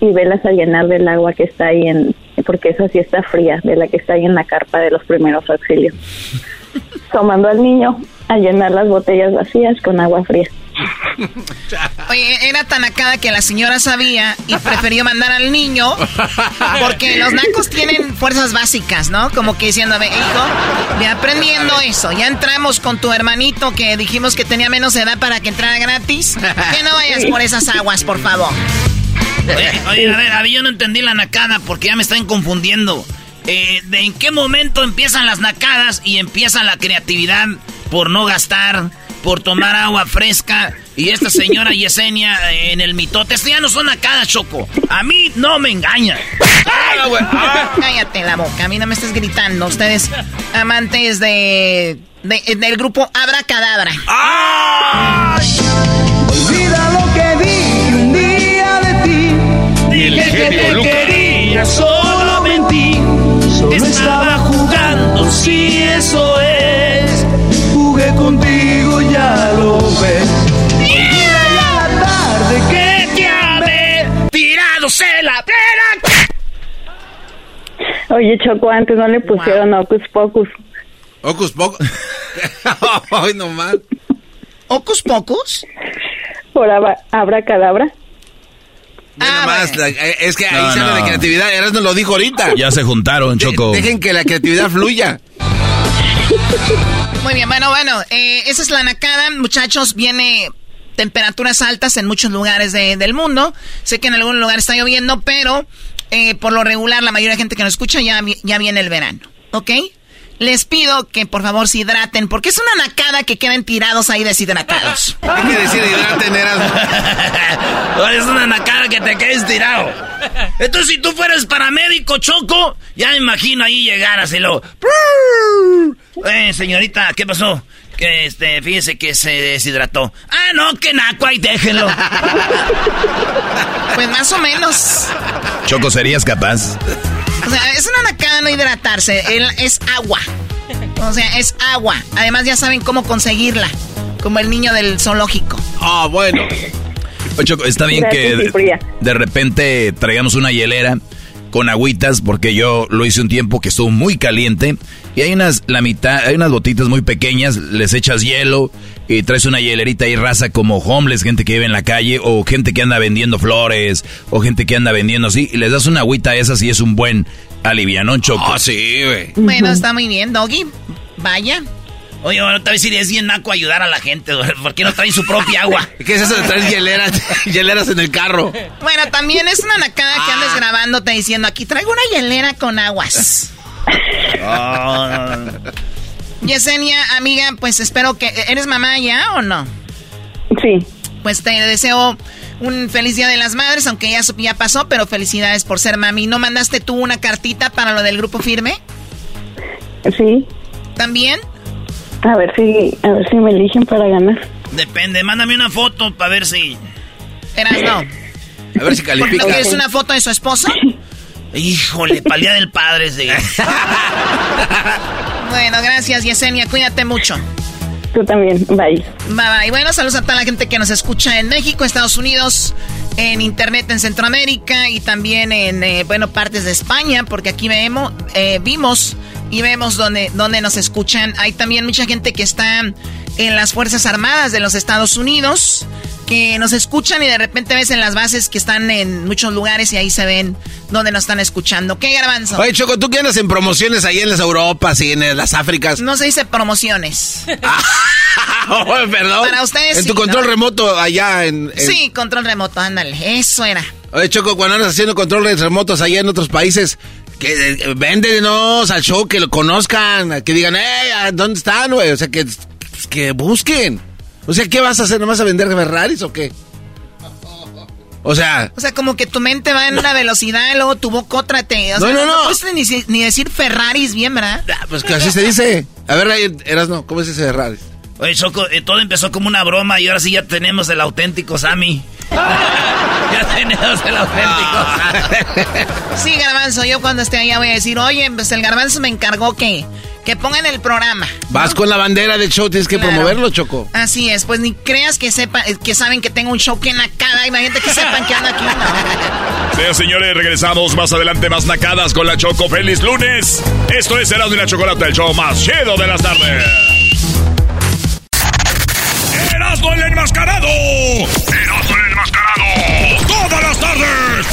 y velas a llenar del agua que está ahí en, porque esa sí está fría, de la que está ahí en la carpa de los primeros auxilios. Tomando al niño a llenar las botellas vacías con agua fría. Oye, era tan acada que la señora sabía y prefirió mandar al niño porque los nacos tienen fuerzas básicas, ¿no? Como que diciendo, hijo, ya aprendiendo eso, ya entramos con tu hermanito que dijimos que tenía menos edad para que entrara gratis. Que no vayas por esas aguas, por favor. Oye, a ver, a ver, yo no entendí la nacada porque ya me están confundiendo. Eh, ¿De en qué momento empiezan las nacadas y empieza la creatividad por no gastar? por tomar agua fresca. Y esta señora Yesenia eh, en el mitote. Esto ya no son cada Choco. A mí no me engaña. Cállate la boca. A mí no me estés gritando. Ustedes, amantes de, del grupo Abra Cadabra. Olvida lo que vi un día de ti. Dile que te quería, solo. Solo estaba jugando, si eso es. Jugué contigo, ya lo ves. Ya la tarde que te en la pera. Oye, Choco, antes no le pusieron Ocus Pocus. ¿Ocus Pocus? Ay, no mal. ¿Ocus Pocus? Por abra, cadabra. Ah, más, eh, es que ahí sale la creatividad. Eras nos lo dijo ahorita. Ya se juntaron, Choco. dejen que la creatividad fluya. Muy bien, bueno, bueno, eh, esa es la nacada, muchachos, viene temperaturas altas en muchos lugares del mundo. Sé que en algún lugar está lloviendo, pero eh, por lo regular la mayoría de gente que nos escucha ya, ya viene el verano, ¿ok? Les pido que por favor se hidraten, porque es una nacada que queden tirados ahí deshidratados. Hay que decir hidraten, es una nacada que te quedes tirado. Entonces, si tú fueras paramédico, Choco, ya me imagino ahí llegar así lo. Eh, señorita, ¿qué pasó? Que este, fíjese que se deshidrató. Ah, no, que naco, ahí déjenlo. pues más o menos. Choco, ¿serías capaz? O sea, es una nacada no hidratarse. es agua. O sea, es agua. Además, ya saben cómo conseguirla. Como el niño del zoológico. Ah, bueno. Choco, está bien que de, repente traigamos una hielera con agüitas, porque yo lo hice un tiempo que estuvo muy caliente. Y hay unas, la mitad, hay unas botitas muy pequeñas, les echas hielo y traes una hielerita y raza como homeless, gente que vive en la calle, o gente que anda vendiendo flores, o gente que anda vendiendo así, y les das una agüita a esas y es un buen alivianón, Choco. Ah, sí, güey. Bueno, está muy bien, Doggy. Vaya. Oye, bueno, tal vez si es bien naco ayudar a la gente, ¿por qué no traen su propia agua? ¿Qué es eso de traer hieleras, hieleras en el carro? Bueno, también es una nacada que andes ah. grabándote diciendo, aquí traigo una hielera con aguas. Oh. Yesenia, amiga, pues espero que... ¿Eres mamá ya o no? Sí. Pues te deseo un feliz Día de las Madres, aunque ya, ya pasó, pero felicidades por ser mami. ¿No mandaste tú una cartita para lo del grupo firme? Sí. ¿También? A ver si, a ver si me eligen para ganar. Depende, mándame una foto para ver si. Eras no. A ver si califica. ¿No quieres una foto de su esposo? Híjole, palía del padre, sí. bueno, gracias, Yesenia. Cuídate mucho. Tú también. Bye. Bye, bye. Bueno, saludos a toda la gente que nos escucha en México, Estados Unidos, en Internet en Centroamérica y también en, eh, bueno, partes de España, porque aquí vemos, eh, vimos y vemos donde, donde nos escuchan. Hay también mucha gente que está en las Fuerzas Armadas de los Estados Unidos que nos escuchan y de repente ves en las bases que están en muchos lugares y ahí se ven donde nos están escuchando. ¿Qué garbanzo? Oye, Choco, ¿tú qué andas en promociones ahí en las Europas y en las Áfricas? No se dice promociones. Ah, perdón. Para ustedes. En tu control remoto allá en, Sí, control remoto, ándale. Eso era. Oye, Choco, cuando andas haciendo controles remotos allá en otros países, que eh, véndenos al show, que lo conozcan, que digan, eh, ¿dónde están, güey? O sea, que, que busquen. O sea, ¿qué vas a hacer? ¿No vas a vender Ferraris o qué? O sea... O sea, como que tu mente va en una velocidad y luego tu boca otra te... O no, no, no. No puedes ni, decir Ferraris bien, ¿verdad? Ah, pues que así se dice. A ver, eras no, ¿cómo es ese Ferraris? Oye, Choco, eh, todo empezó como una broma y ahora sí ya tenemos el auténtico Sammy. ya tenemos el auténtico Sí, Garbanzo, yo cuando esté allá voy a decir, oye, pues el Garbanzo me encargó que que pongan el programa. Vas con la bandera de show, tienes que promoverlo, Choco. Así es, pues ni creas que sepa, que saben que tengo un show que nacada. Imagínate que sepan que anda aquí. No. Sí, señores, regresamos más adelante, más nacadas con la Choco. ¡Feliz lunes! Esto es Erasmo y la Chocolate, el show más chido de las tardes. ¡Erasmo el enmascarado! ¡Erasmo el! ¡Todas las tardes!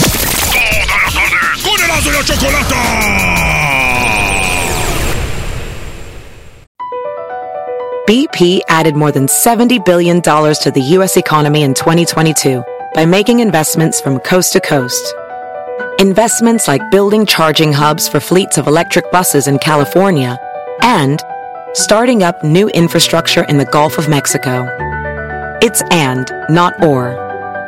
¡Todas las tardes! ¡Con Erasmo y la! BP added more than $70 billion to the U.S. economy in 2022 by making investments from coast to coast. Investments like building charging hubs for fleets of electric buses in California and starting up new infrastructure in the Gulf of Mexico. It's and, not or.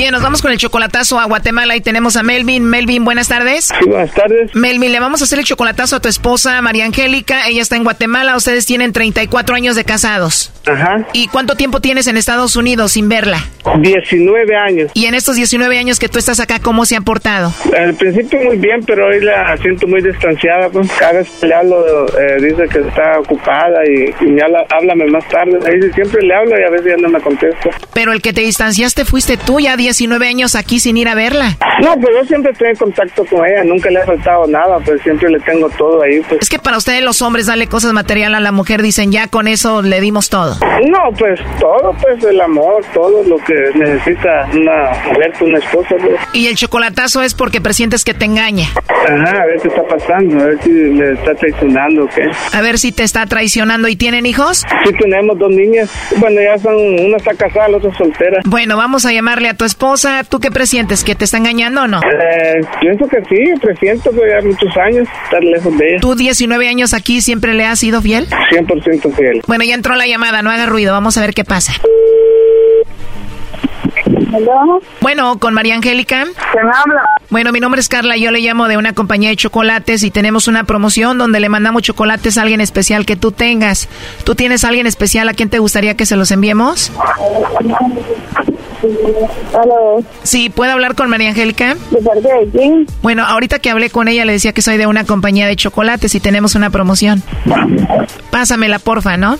Bien, nos vamos con el chocolatazo a Guatemala y tenemos a Melvin. Melvin, buenas tardes. Sí, buenas tardes. Melvin, le vamos a hacer el chocolatazo a tu esposa María Angélica. Ella está en Guatemala. Ustedes tienen 34 años de casados. Ajá. ¿Y cuánto tiempo tienes en Estados Unidos sin verla? 19 años. Y en estos 19 años que tú estás acá, ¿cómo se han portado? Al principio muy bien, pero hoy la siento muy distanciada. Pues. Cada vez que le hablo, eh, dice que está ocupada y, y me habla, háblame más tarde. Ahí siempre le hablo y a veces ya no me contesta. Pero el que te distanciaste fuiste tú, ya 19 años aquí sin ir a verla. No, pues yo siempre estoy en contacto con ella, nunca le ha faltado nada, pues siempre le tengo todo ahí. Pues. Es que para ustedes los hombres darle cosas material a la mujer, dicen ya con eso le dimos todo. No, pues todo, pues el amor, todo lo que necesita una mujer, una esposa. Pues. Y el chocolatazo es porque presientes que te engaña. Ajá, a ver qué está pasando, a ver si le está traicionando o qué. A ver si te está traicionando. ¿Y tienen hijos? Sí, tenemos dos niñas. Bueno, ya son, una está casada, la otra soltera. Bueno, vamos a llamarle a tu esposa. ¿Tú qué presientes? ¿Que te está engañando o no? Eh, pienso que sí, presiento que ya muchos años estar lejos de ella. ¿Tú 19 años aquí siempre le has sido fiel? 100% fiel. Bueno, ya entró la llamada, no haga ruido, vamos a ver qué pasa. ¿Aló? Bueno, con María Angélica. ¿Quién habla? Bueno, mi nombre es Carla, yo le llamo de una compañía de chocolates y tenemos una promoción donde le mandamos chocolates a alguien especial que tú tengas. ¿Tú tienes a alguien especial a quien te gustaría que se los enviemos? ¿Aló? Sí, ¿puedo hablar con María Angélica? ¿De parte de quién? Bueno, ahorita que hablé con ella le decía que soy de una compañía de chocolates y tenemos una promoción. Pásamela, porfa, ¿no?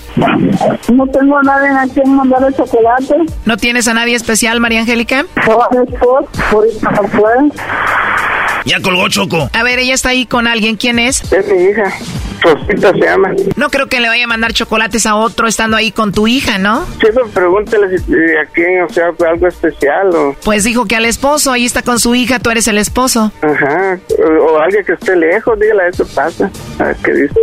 No tengo a nadie a quien mandarle chocolate. ¿No tienes a nadie especial, María Angélica? Puede. Ya colgó Choco. A ver, ella está ahí con alguien. ¿Quién es? Es mi hija. Rosita se llama. No creo que le vaya a mandar chocolates a otro estando ahí con tu hija, ¿no? Sí, pero pregúntale si, a quién, o sea, fue algo especial o... Pues dijo que al esposo, ahí está con su hija, tú eres el esposo. Ajá, o, o alguien que esté lejos, dígale, eso pasa. A ver qué dice.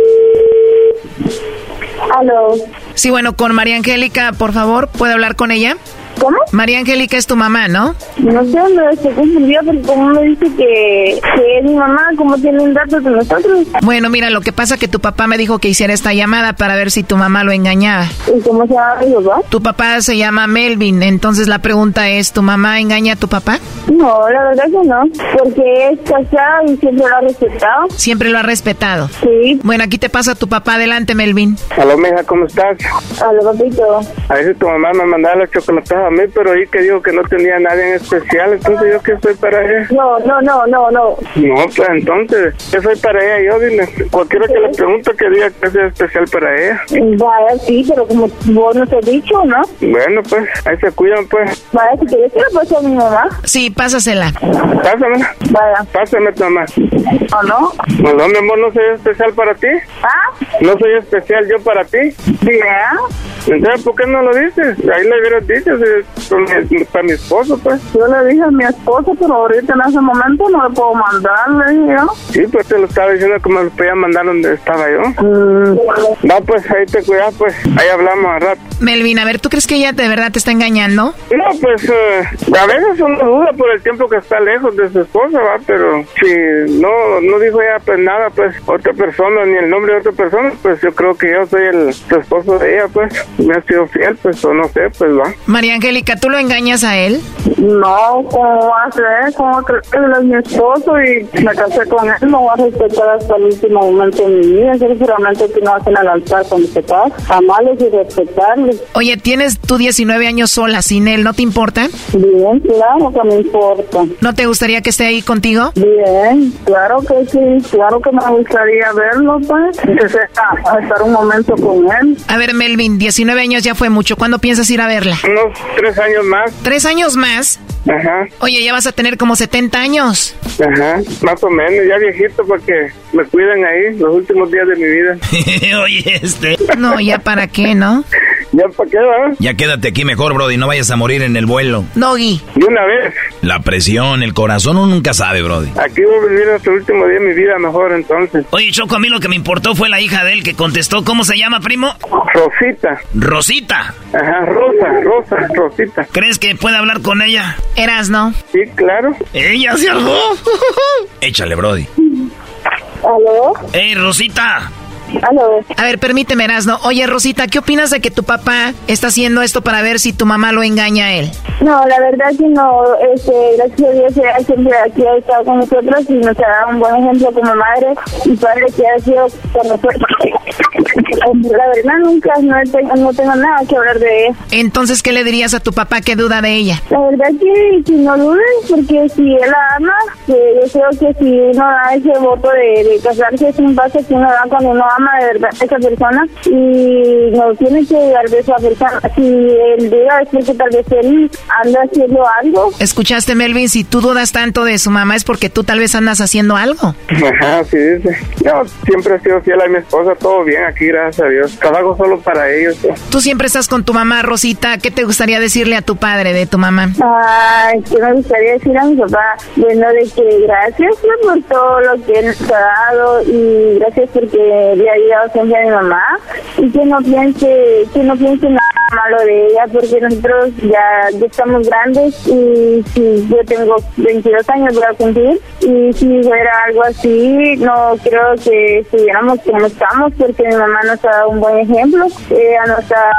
¿Aló? Sí, bueno, con María Angélica, por favor, ¿puedo hablar con ella? ¿Cómo? María Angélica es tu mamá, ¿no? No sé, me estoy confundida porque como me dice que, que es mi mamá, ¿cómo tienen datos de nosotros? Bueno, mira, lo que pasa que tu papá me dijo que hiciera esta llamada para ver si tu mamá lo engañaba. ¿Y cómo se llama mi papá? Tu papá se llama Melvin, entonces la pregunta es, ¿tu mamá engaña a tu papá? No, la verdad que no, porque es casada y siempre lo ha respetado. Siempre lo ha respetado. Sí. Bueno, aquí te pasa tu papá, adelante, Melvin. Aló, mija, ¿cómo estás? Aló, papito. A veces tu mamá me mandaba los chocolates a mí, pero ahí que dijo que no tenía nadie en especial, entonces yo qué soy para ella. No, no, no, no, no. No, pues entonces, ¿qué soy para ella? Yo dile, cualquiera que le pregunte que diga que sea especial para ella. Vaya, sí, pero como vos no te has dicho, ¿no? Bueno, pues, ahí se cuidan, pues. Vaya, si quieres que le pase a mi mamá. Sí, pásasela. Pásamela. Vaya. Pásame tu mamá. ¿O no? No, no, mi amor, no soy especial para ti. ¿Ah? No soy especial yo para ti. ¿Ya? Entonces, ¿por qué no lo dices? Ahí le hubieras dicho, si- con mi- para mi esposo, pues. Yo le dije a mi esposo, pero ahorita en ese momento no le puedo mandar, le dije yo. Sí, pues te lo estaba diciendo que me lo podía mandar donde estaba yo. Mm. Va, pues, ahí te cuidas, pues. Ahí hablamos a rato. Melvin, a ver, ¿tú crees que ella de verdad te está engañando? No, pues, eh, a veces uno duda por el tiempo que está lejos de su esposa, va, pero si no no dijo ella, pues nada, pues, otra persona, ni el nombre de otra persona, pues yo creo que yo soy el su esposo de ella, pues, me ha sido fiel, pues, o no sé, pues, va. María Angélica, ¿tú lo engañas a él? No, ¿cómo va a ser? ¿Cómo crees que él es mi esposo y me casé con él? No va a respetar hasta el último momento de mi vida. Sinceramente que no hacen al altar con mis papás. Amarles y respetarles. Oye, tienes tú 19 años sola sin él, ¿no te importa? Bien, claro que me importa. ¿No te gustaría que esté ahí contigo? Bien, claro que sí. Claro que me gustaría verlo, pues. Que sepa, a estar un momento con él. A ver, Melvin, 19 años ya fue mucho. ¿Cuándo piensas ir a verla? Unos tres años más. ¿Tres años más? Ajá. Oye, ya vas a tener como 70 años. Ajá, más o menos, ya viejito para que me cuiden ahí los últimos días de mi vida. Oye, este. No, ya para qué, ¿no? ¿Ya para qué, va? Ya quédate aquí mejor, Brody, no vayas a morir en el vuelo. Doggy. De una vez. La presión, el corazón, uno nunca sabe, Brody. Aquí voy a vivir hasta el último día de mi vida mejor, entonces. Oye, Choco, a mí lo que me importó fue la hija de él que contestó. ¿Cómo se llama, primo? Rosita. Rosita. Ajá, Rosa, Rosa, Rosita. ¿Crees que puede hablar con ella? Eras, ¿no? Sí, claro. Ella se algo. Échale, Brody. ¿Aló? Ey, Rosita. A ver, permíteme, Erasno. Oye, Rosita, ¿qué opinas de que tu papá está haciendo esto para ver si tu mamá lo engaña a él? No, la verdad que no. Este, gracias a Dios, ella siempre aquí ha estado con nosotros y nos ha dado un buen ejemplo como madre y padre que ha sido con nosotros. La verdad, nunca no tengo, no tengo nada que hablar de ella. Entonces, ¿qué le dirías a tu papá que duda de ella? La verdad que, que no dudes, porque si él la ama, que yo creo que si uno da ese voto de, de casarse es un paso que uno da cuando uno ama de verdad a esa persona y no tiene que dudar de esa persona. Si él duda es porque tal vez él anda haciendo algo. ¿Escuchaste, Melvin? Si tú dudas tanto de su mamá es porque tú tal vez andas haciendo algo. Ajá, sí dice. Yo siempre he sido fiel a mi esposa, todo bien aquí, gracias a Dios. Trabajo solo para ellos. ¿sí? Tú siempre estás con tu mamá, Rosita. ¿Qué te gustaría decirle a tu padre de tu mamá? Ay, que me gustaría decir a mi papá, bueno, de que gracias por todo lo que nos ha dado y gracias porque le ha ayudado siempre a mi mamá. Y que no piense, que no piense nada malo de ella porque nosotros ya, ya estamos grandes y si yo tengo 22 años voy a cumplir. Y si fuera algo así no creo que estuviéramos como estamos porque mi mamá nos ha dado un buen ejemplo, ella nos ha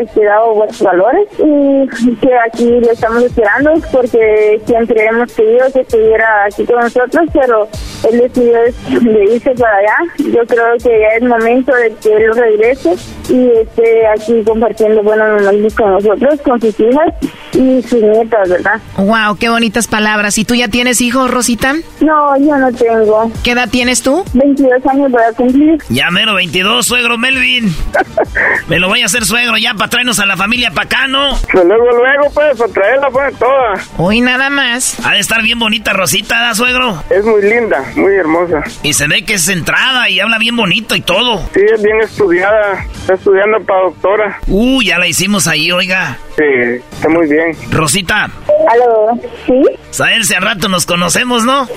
este, dado buenos valores y que aquí lo estamos esperando porque siempre hemos querido que estuviera aquí con nosotros pero él decidió de irse para allá yo creo que ya es momento de que él regrese y esté aquí compartiendo buenos momentos con nosotros, con sus hijas y sus nietas, ¿verdad? Wow, qué bonitas palabras. ¿Y tú ya tienes hijos, Rosita? No, yo no tengo. ¿Qué edad tienes tú? 22 años voy a cumplir. Ya mero 22, suegro Melvin. Me lo voy a hacer suegro ya para traernos a la familia pa' acá, ¿no? Pues luego, luego, pues, para traerla, pues, toda. Hoy nada más. Ha de estar bien bonita Rosita, ¿da, suegro? Es muy linda, muy hermosa. Y se ve que es centrada y habla bien bonito y todo. Sí, es bien estudiada. Está estudiando para doctora. Uh, ya la hicimos ahí, oiga. Sí, está muy bien. Rosita, ¿Aló? ¿Sí? saber si al rato nos conocemos, ¿no?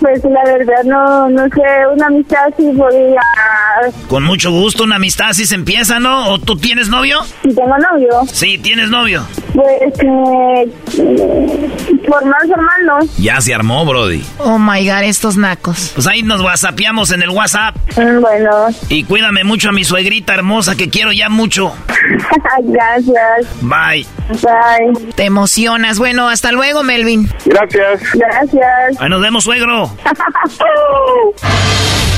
Pues la verdad no, no sé, una amistad sí podría... Con mucho gusto, una amistad así se empieza, ¿no? ¿O tú tienes novio? Si tengo novio, Sí, tienes novio. pues eh, formal, formal Ya se armó, Brody. Oh my god, estos nacos. Pues ahí nos whatsappeamos en el WhatsApp. Mm, Bueno, Y cuídame mucho a mi suegrita hermosa que quiero ya mucho. gracias. Bye. Bye. Te emocionas. Bueno, hasta luego, Melvin. Gracias. Gracias. Ahí nos vemos, suegro.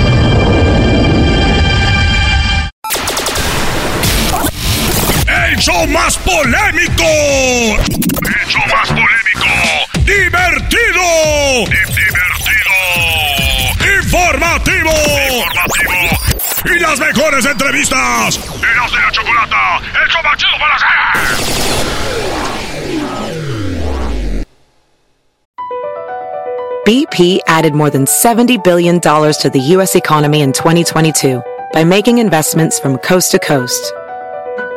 show más polémico! ¡El show más polémico! ¡Divertido! ¡Divertido! ¡Informativo! ¡Informativo! ¡Y las mejores entrevistas! ¡Eras de la chocolata! ¡El show más chido para hacer! BP added more than $70 billion to the U.S. economy in 2022 by making investments from coast to coast.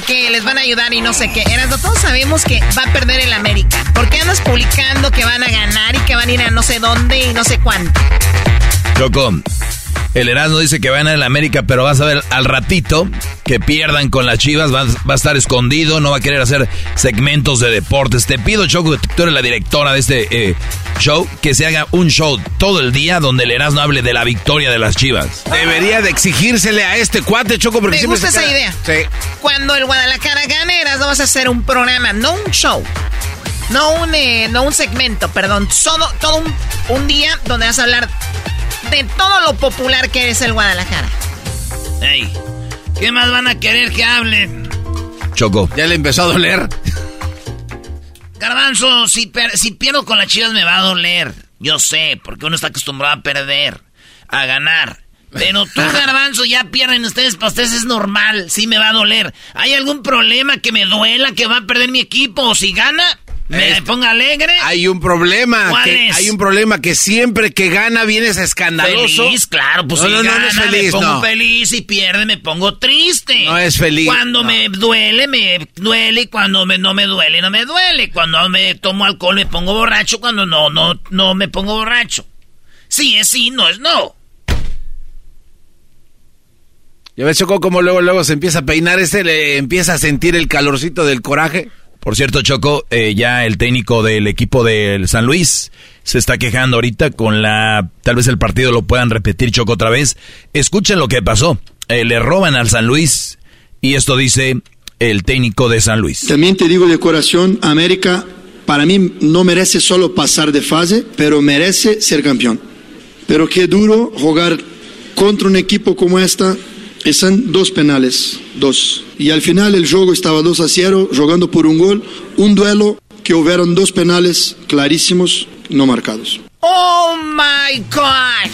Que les van a ayudar y no sé qué. Erasmo, todos sabemos que va a perder el América. ¿Por qué andas publicando que van a ganar y que van a ir a no sé dónde y no sé cuánto? Choco, El Erasmo dice que va a ganar el América, pero vas a ver al ratito que pierdan con las chivas, va, a estar escondido, no va a querer hacer segmentos de deportes. Te pido, Choco, que tú eres la directora de este eh, show, que se haga un show todo el día donde el Erasmo hable de la victoria de las chivas. Debería de exigírsele a este cuate, Choco, porque Me gusta esa idea. Sí. Cuando el Guadalajara gane, Erasmo vas a hacer un programa, no un show. No un, eh, no un segmento, perdón. Solo, todo un, un día donde vas a hablar de todo lo popular que es el Guadalajara. Ey, ¿qué más van a querer que hable? Choco. Ya le empezó a doler. Garbanzo, si, si pierdo con las chivas me va a doler. Yo sé, porque uno está acostumbrado a perder, a ganar. Pero tú, Garbanzo, ya pierden ustedes, para ustedes es normal, sí me va a doler. ¿Hay algún problema que me duela que va a perder mi equipo o si gana? ¿Me ponga alegre? Hay un problema. que, Hay un problema que siempre que gana vienes escandaloso. Feliz, claro. Pues si gana, me pongo feliz y pierde me pongo triste. No es feliz. Cuando me duele, me duele. Y cuando me, no me duele, no me duele. Cuando me tomo alcohol, me pongo borracho. Cuando no, no, no me pongo borracho. Sí es sí, no es no. ¿Ya ves, Choco, como luego, luego se empieza a peinar este, le empieza a sentir el calorcito del coraje? Por cierto, Choco, eh, ya el técnico del equipo del San Luis se está quejando ahorita con la... Tal vez el partido lo puedan repetir, Choco, otra vez. Escuchen lo que pasó. Eh, le roban al San Luis y esto dice el técnico de San Luis. También te digo de corazón, América para mí no merece solo pasar de fase, pero merece ser campeón. Pero qué duro jugar contra un equipo como esta son dos penales, dos. Y al final el juego estaba 2 a 0, jugando por un gol, un duelo que hubieron dos penales clarísimos, no marcados. Oh my God.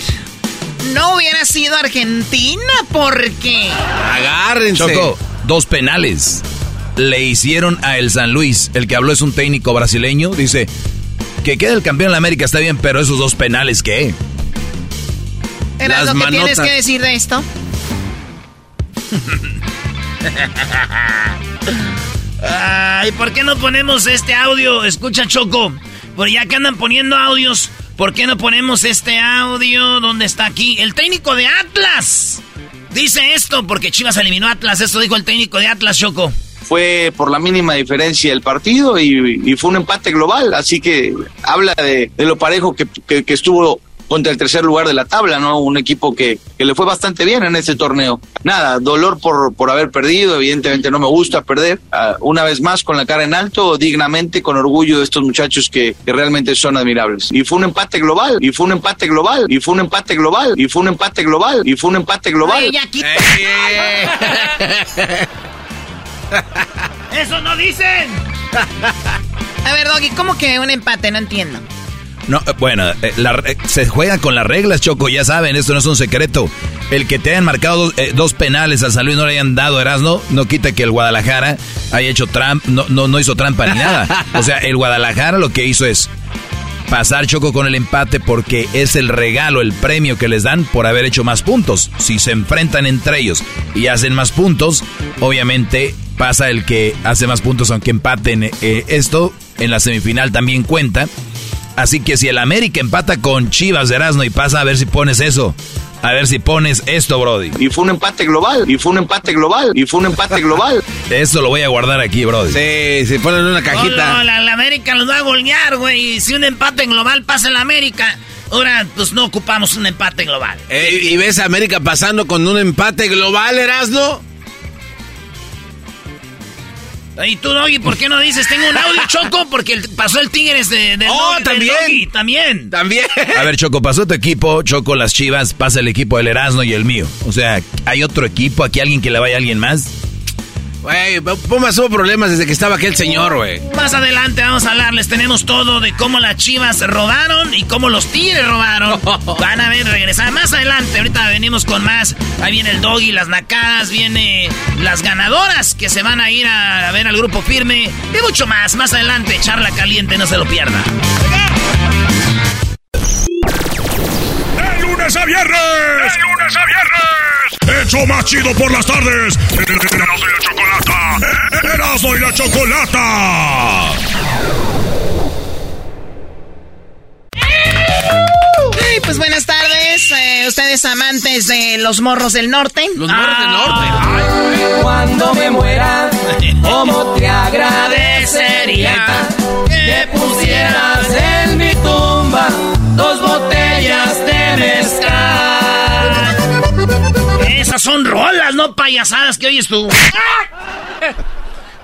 No hubiera sido Argentina porque... Agárrense. Choco, dos penales. Le hicieron a el San Luis. El que habló es un técnico brasileño. Dice que quede el campeón de la América está bien, pero esos dos penales, ¿qué? ¿Era lo que tienes que decir de esto? Ay, ¿por qué no ponemos este audio? Escucha, Choco. Por ya que andan poniendo audios, ¿por qué no ponemos este audio donde está aquí? El técnico de Atlas. Dice esto porque Chivas eliminó a Atlas. Esto dijo el técnico de Atlas, Choco. Fue por la mínima diferencia el partido y, fue un empate global. Así que habla de, lo parejo que, que estuvo contra el tercer lugar de la tabla, ¿no? Un equipo que, que le fue bastante bien en ese torneo. Nada, dolor por, por haber perdido, evidentemente no me gusta perder. Ah, una vez más, con la cara en alto, dignamente, con orgullo de estos muchachos que, que, realmente son admirables. Y fue un empate global, y fue un empate global, y fue un empate global, y fue un empate global, y fue un empate global. ¡Eso no dicen! A ver, Doggy, ¿cómo que un empate? No entiendo. No, eh, bueno, eh, eh, se juega con las reglas, Choco, ya saben, esto no es un secreto. El que te hayan marcado dos, penales a San Luis no le hayan dado Erasmo, no quita que el Guadalajara haya hecho trampa, no, no, no hizo trampa ni nada. O sea, el Guadalajara lo que hizo es pasar Choco con el empate porque es el regalo, el premio que les dan por haber hecho más puntos. Si se enfrentan entre ellos y hacen más puntos, obviamente pasa el que hace más puntos aunque empaten. esto en la semifinal también cuenta. Así que si el América empata con Chivas de Erasmo y pasa a ver si pones eso. A ver si pones esto, Brody. Y fue un empate global, y fue un empate global, y fue un empate global. Esto lo voy a guardar aquí, Brody. Sí, se ponen en una cajita. No, la, América los va a golear, güey. Si un empate global pasa en la América, ahora pues no ocupamos un empate global. Eh, ¿Y ves a América pasando con un empate global, Erasmo? Y tú, Doggy, ¿por qué no dices? Tengo un audio, Choco, porque pasó el Tigres de, de oh, también. también. También. A ver, Choco, pasó tu equipo, Choco, las Chivas, pasa el equipo del Erasmo y el mío. O sea, ¿hay otro equipo? ¿Aquí alguien que le vaya a alguien más? Güey, Pumas tuvo problemas desde que estaba aquel señor, güey. Más adelante vamos a hablarles. Tenemos todo de cómo las chivas robaron y cómo los tigres robaron. Van a ver, regresar más adelante. Ahorita venimos con más. Ahí viene el doggy, las nacadas, viene las ganadoras que se van a ir a, ver al grupo firme. Y mucho más. Más adelante, charla caliente, no se lo pierda. ¡De lunes a viernes! ¡De lunes a viernes! hecho más chido por las tardes. Erasmo y la chocolata. Erasmo y la chocolata. pues buenas tardes. Eh, ustedes amantes de los morros del norte? Los morros del norte. Ah. Cuando me muera, ¿cómo te agradecería que pusieras en Esas son rolas, no payasadas que oyes tú.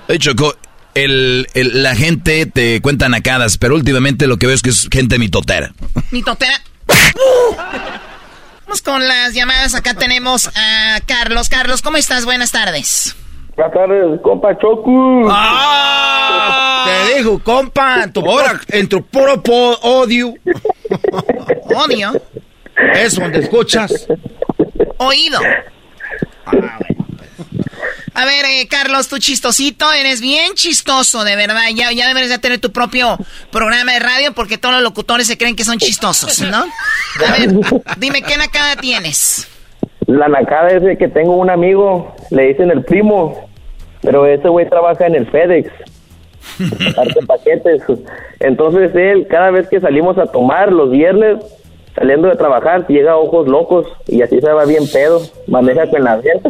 Oye, Choco, el, el- la gente te cuenta nacadas, pero últimamente lo que veo es que es gente mitotera. Mitotera. Vamos con las llamadas. Acá tenemos a Carlos. Carlos, ¿cómo estás? Buenas tardes. Buenas tardes, compa Choco. Ah. Te dijo, compa, en tu, puro, en tu puro po- odio. Odio. Es donde escuchas. Oído. A ver, eh, Carlos, tú chistosito, eres bien chistoso, de verdad. Ya, ya deberías de tener tu propio programa de radio porque todos los locutores se creen que son chistosos, ¿no? A ver, dime, ¿qué nacada tienes? La nacada es de que tengo un amigo, le dicen el primo, pero ese güey trabaja en el FedEx, parte paquetes. Entonces él, cada vez que salimos a tomar los viernes, saliendo de trabajar, llega a ojos locos y así se va bien pedo, maneja con la venta.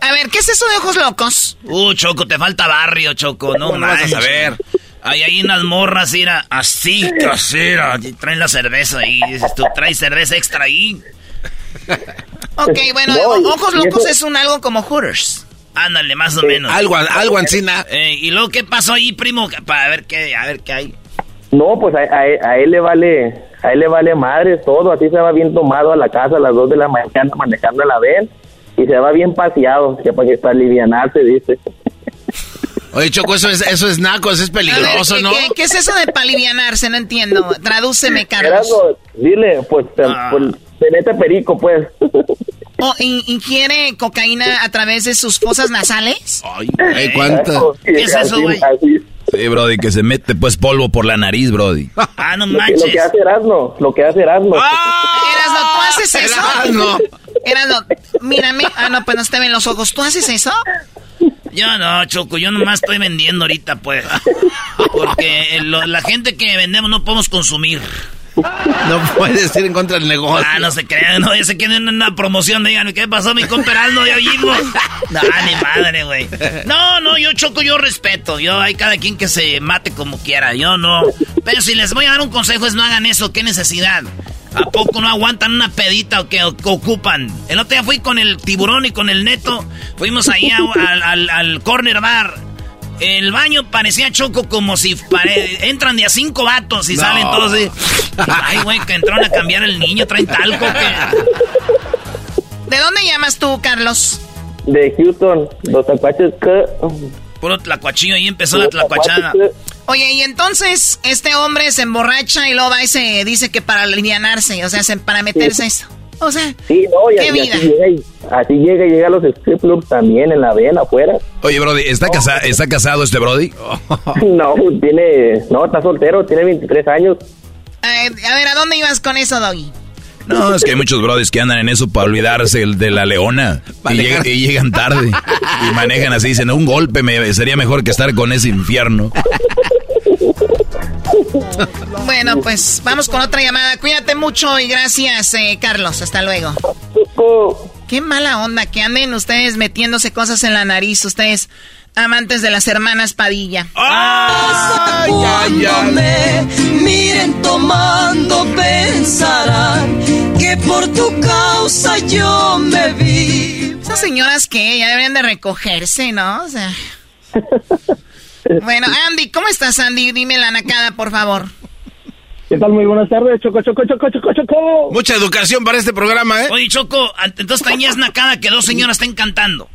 A ver, ¿qué es eso de ojos locos? Uh, Choco, te falta barrio, Choco. No ¿Cómo no vas a saber? Hay ahí unas morras, mira, así, casera. Traen la cerveza ahí. Dices tú, traes cerveza extra ahí. Ok, bueno, No, ojos locos eso- es un algo como Hooters. Ándale, más o menos. Algo, algo encina. Eh, ¿Y luego qué pasó ahí, primo? Para ver qué, a ver qué hay. No, pues a, a- a él le vale, a él le vale madres todo, así se va bien tomado a la casa a las 2 de la mañana manejando la ven y se va bien paseado, que para que para alivianarse, dice. Oye, Choco, eso es, eso es naco, eso es A ver, peligroso, ¿qué, ¿no? qué- qué es eso de palivianarse? No entiendo. Tradúceme, Carlos. Dile, pues, te- Ah. pues, te mete perico, pues. ¿O in- ingiere cocaína a través de sus fosas nasales? Ay, sí, ¿Qué es eso, güey? así. Sí, Brody, que se mete pues polvo por la nariz, Brody. Ah, no Lo que, lo manches. que hace Erasmo, lo que hace Erasmo. Erasno, ¿tú haces eso? Erasmo. Erasno, mírame. Ah, no, pues no te ven los ojos. ¿Tú haces eso? Yo no, Choco, yo nomás estoy vendiendo ahorita, pues. Porque lo- la gente que vendemos no podemos consumir. No puedes ir en contra del negocio. Ah, no se crean, no, ya se quieren una promoción, digan, ¿qué pasó, mi compa? Ya oímos. No, ni madre, güey. No, no, yo choco, yo respeto. Yo, hay cada quien que se mate como quiera, yo no. Pero si les voy a dar un consejo es no hagan eso, qué necesidad. ¿A poco no aguantan una pedita que, ocupan? El otro día fui con el tiburón y con el neto, fuimos ahí a- al- al corner bar. El baño parecía choco como si pare- entran de a cinco vatos y No. salen todos así. Ay, güey, que entraron a cambiar el niño, traen talco que. ¿De dónde llamas tú, Carlos? De Houston, los tacuaches que... Puro tlacuachillo, ahí empezó la tlacuachada. Oye, y entonces este hombre se emborracha y luego va y se dice que para alivianarse, o sea, se- para meterse eso. O sea, Sí, no, y, ¿Qué y vida? así llega, y- así llega y llega a los strip clubs también en la vena afuera. Oye, Brody, ¿está, casa- ¿está casado este Brody? No, tiene, no, está soltero, tiene 23 años. eh, a ver, ¿a dónde ibas con eso, Doggy? No, es que hay muchos Brodis que andan en eso para olvidarse el de la leona. Y, lleg- y llegan tarde. Y manejan así, dicen, un golpe me, sería mejor que estar con ese infierno. Bueno, pues vamos con otra llamada. Cuídate mucho y gracias, eh, Carlos. Hasta luego. Qué mala onda que anden ustedes metiéndose cosas en la nariz, ustedes amantes de las hermanas Padilla. Me miren tomando pensarán que por tu causa yo me vi. Esas señoras que ya deberían de recogerse, ¿no? O sea. Bueno, Andy, ¿cómo estás, Andy? Dime la nacada, por favor. ¿Qué tal? Muy buenas tardes, Choco, Choco, Choco, Choco, Choco. Mucha educación para este programa, ¿eh? Oye, Choco, entonces tenías nacada que dos señoras estén cantando.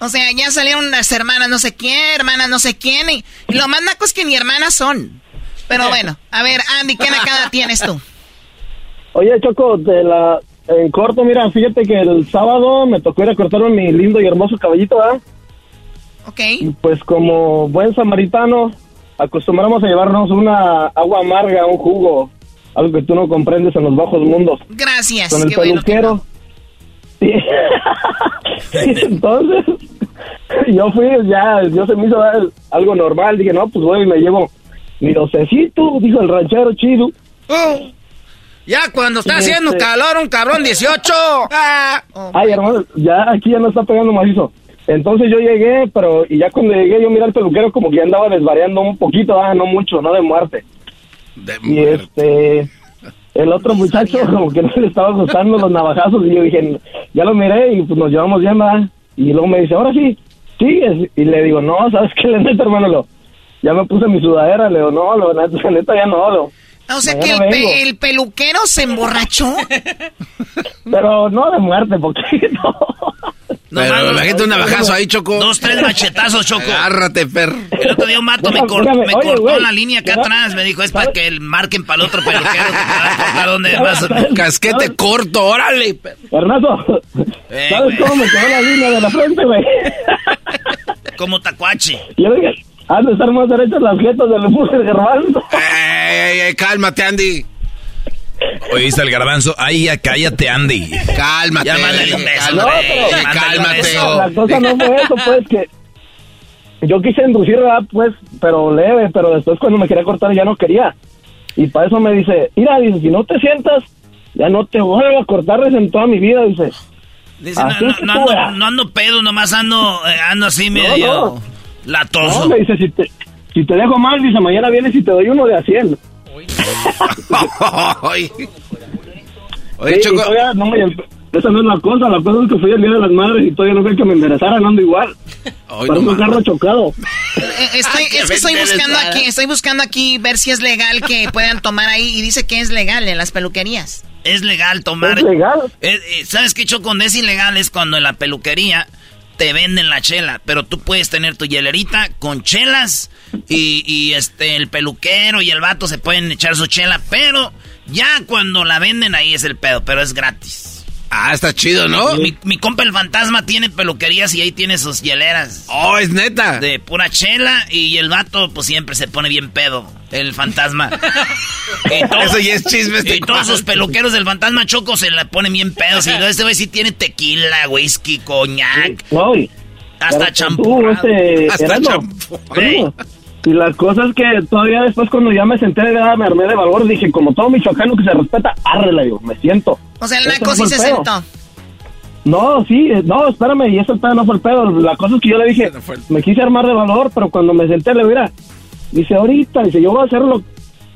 O sea, ya salieron las hermanas no sé quién, hermanas no sé quién, y, lo más naco es que ni hermanas son. Pero bueno, a ver, Andy, ¿qué nacada tienes tú? Oye, Choco, de la, en corto, mira, fíjate que el sábado me tocó ir a cortarme mi lindo y hermoso caballito, ¿verdad? Ok. Y pues como buen samaritano, acostumbramos a llevarnos una agua amarga, un jugo, algo que tú no comprendes en los bajos mundos. Gracias. Con el qué bueno que peluquero. Sí. Y entonces, yo fui, ya, yo se me hizo dar algo normal. Dije, no, pues voy y me llevo mi docecito, dijo el ranchero chido. Ya cuando está haciendo este- calor, un cabrón 18. Ah. Ay, hermano, ya aquí ya no está pegando macizo. Entonces yo llegué, pero y ya cuando llegué yo miré al peluquero como que ya andaba desvariando un poquito, ah, no mucho, no de muerte. y este, el otro muchacho como que no le estaba gustando los navajazos y yo dije, ya lo miré y pues nos llevamos bien, ¿verdad? Y luego me dice, ahora sí, sigues. Y le digo, no, ¿sabes qué? Le neta, hermano, lo, ya me puse mi sudadera, le digo, no, lo, la neta ya no, lo. O sea que el, mañana vengo". pe- el peluquero se emborrachó. Pero no de muerte, poquito. Pero imagínate un navajazo ahí, Choco. Dos, tres machetazos, Choco. Agárrate, perro. El otro día un mato me, cor- me oye, cortó güey, la línea acá ¿sabes? atrás. Me dijo, es para que el marquen para el otro peluquero. que te va a donde vas. Casquete corto, órale. Ernesto, Eh, ¿sabes cómo me quedó la línea de la frente, güey? Como tacuache. Yo dije, han de estar más derechas las jetas del del garbanzo. Ey, ey, ey, cálmate, Andy. Oíste el garbanzo. Ay, ya cállate, Andy. Cálmate. Ya mándale un beso, No, pero- Cálmate. beso. La cosa no fue eso, pues, que yo quise inducir, ¿verdad? Pues, pero leve, pero después cuando me quería cortar ya no quería. Y para eso me dice, mira, dice, si no te sientas, ya no te vuelvo a cortar dice, en toda mi vida, dice. Dice, no, no, no ando, no ando pedo, nomás ando, eh, ando así medio no. Latoso. No, dice, si te, si te dejo mal, dice, mañana vienes y te doy uno de a 100. Oye, Oye, Sí, Choco. todavía no esa no es la cosa, la cosa es que fui el día de las madres y todavía no fue que me enderezaran, ando igual. Ay, Parece no un carro chocado. Eh, Estoy, que es que estoy buscando aquí, estoy buscando aquí ver si es legal que puedan tomar ahí y dice que es legal en las peluquerías. Es legal tomar. ¿Es legal? Eh, eh, ¿Sabes qué, Choco? Donde es ilegal es cuando en la peluquería te venden la chela, pero tú puedes tener tu hielerita con chelas y, y, este el peluquero y el vato se pueden echar su chela, pero ya cuando la venden ahí es el pedo, pero es gratis. Ah, está chido, ¿no? Mi, mi compa el fantasma tiene peluquerías y ahí tiene sus hieleras Oh, es neta. de pura chela y el vato pues siempre se pone bien pedo, el fantasma. Y todo- Eso ya es chisme. este y todos sus peluqueros del fantasma choco se le ponen bien pedos. Y luego este güey sí tiene tequila, whisky, coñac, y- hasta champú. este, Hasta champú. Y la cosa es que todavía después cuando ya me senté, ya me armé de valor, dije, como todo michoacano que se respeta, árrele, digo, me siento. O sea, el naco sí se sentó. No, sí, eh, no, espérame, y ese pedo no fue el pedo. La cosa es que yo le dije, me quise armar de valor, pero cuando me senté, le mira, dice, ahorita, dice, yo voy a hacerlo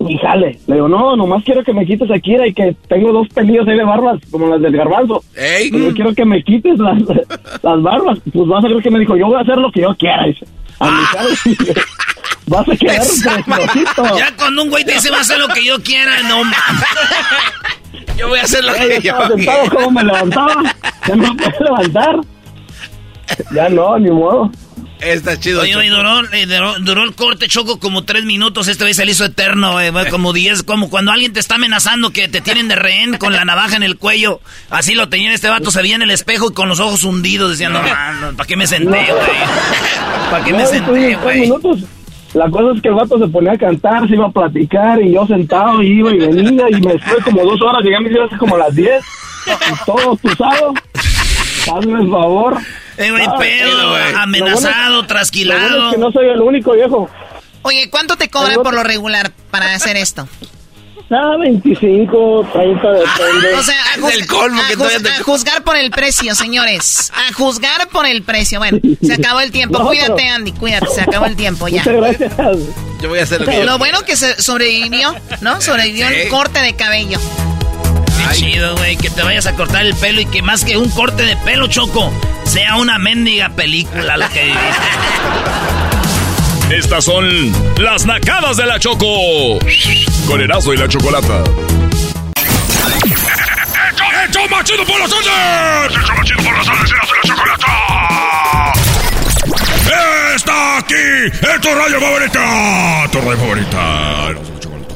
y jale. Le digo, no, nomás quiero que me quites aquí y que tengo dos pelillos ahí de barbas, como las del garbanzo. Ey. Y yo quiero que me quites las, las barbas. Pues vas a ver que me dijo, yo voy a hacer lo que yo quiera, dice. A mi cara, dice, vas a quedar preciosito. Ya cuando un güey te dice va a hacer lo que yo quiera, no mames. Yo voy a hacer lo Ya que yo quiera. como me levantaba, ya no me puedo levantar. Ya no, ni modo. Está chido. Oye, oye, duró, eh, duró, duró el corte choco como tres minutos. Este güey se le hizo eterno, eh, güey, como diez. Como cuando alguien te está amenazando que te tienen de rehén con la navaja en el cuello. Así lo tenía este vato. Se veía en el espejo y con los ojos hundidos. Decía, no, man, ¿para qué me senté, güey? ¿Para qué me No, senté, güey? minutos. La cosa es que el vato se ponía a cantar, se iba a platicar y yo sentado y iba y venía y me estuve como dos horas, llegué a mis días como a las 10 y todo tusado. Hazme el favor. Eh, güey, Ah, pedo, güey. amenazado, bueno trasquilado. es que no soy el único viejo. Oye, ¿cuánto te cobran por lo regular para hacer esto? Ah, 25, 30 depende. O sea, a, Es juz- el colmo que a todavía juz- te- a juzgar por el precio, señores. A juzgar por el precio. Bueno, se acabó el tiempo. No, Cuídate, pero- Andy, cuídate. Se acabó el tiempo ya. Muchas gracias. Yo voy a hacer lo que Lo bueno que se sobrevivió, ¿no? Sobrevivió Sí. el corte de cabello. Qué chido, güey, que te vayas a cortar el pelo y que más que un corte de pelo, Choco, sea una mendiga película lo que viviste. Estas son las nacadas de la Choco. Con y la Chocolata. ¡Hecho machido por las ondas! ¡Hecho machido por las ondas! ¡Erazo y la Chocolata! ¡Está aquí! ¡En tu radio favorita! ¡Tu radio favorita! La Chocolata.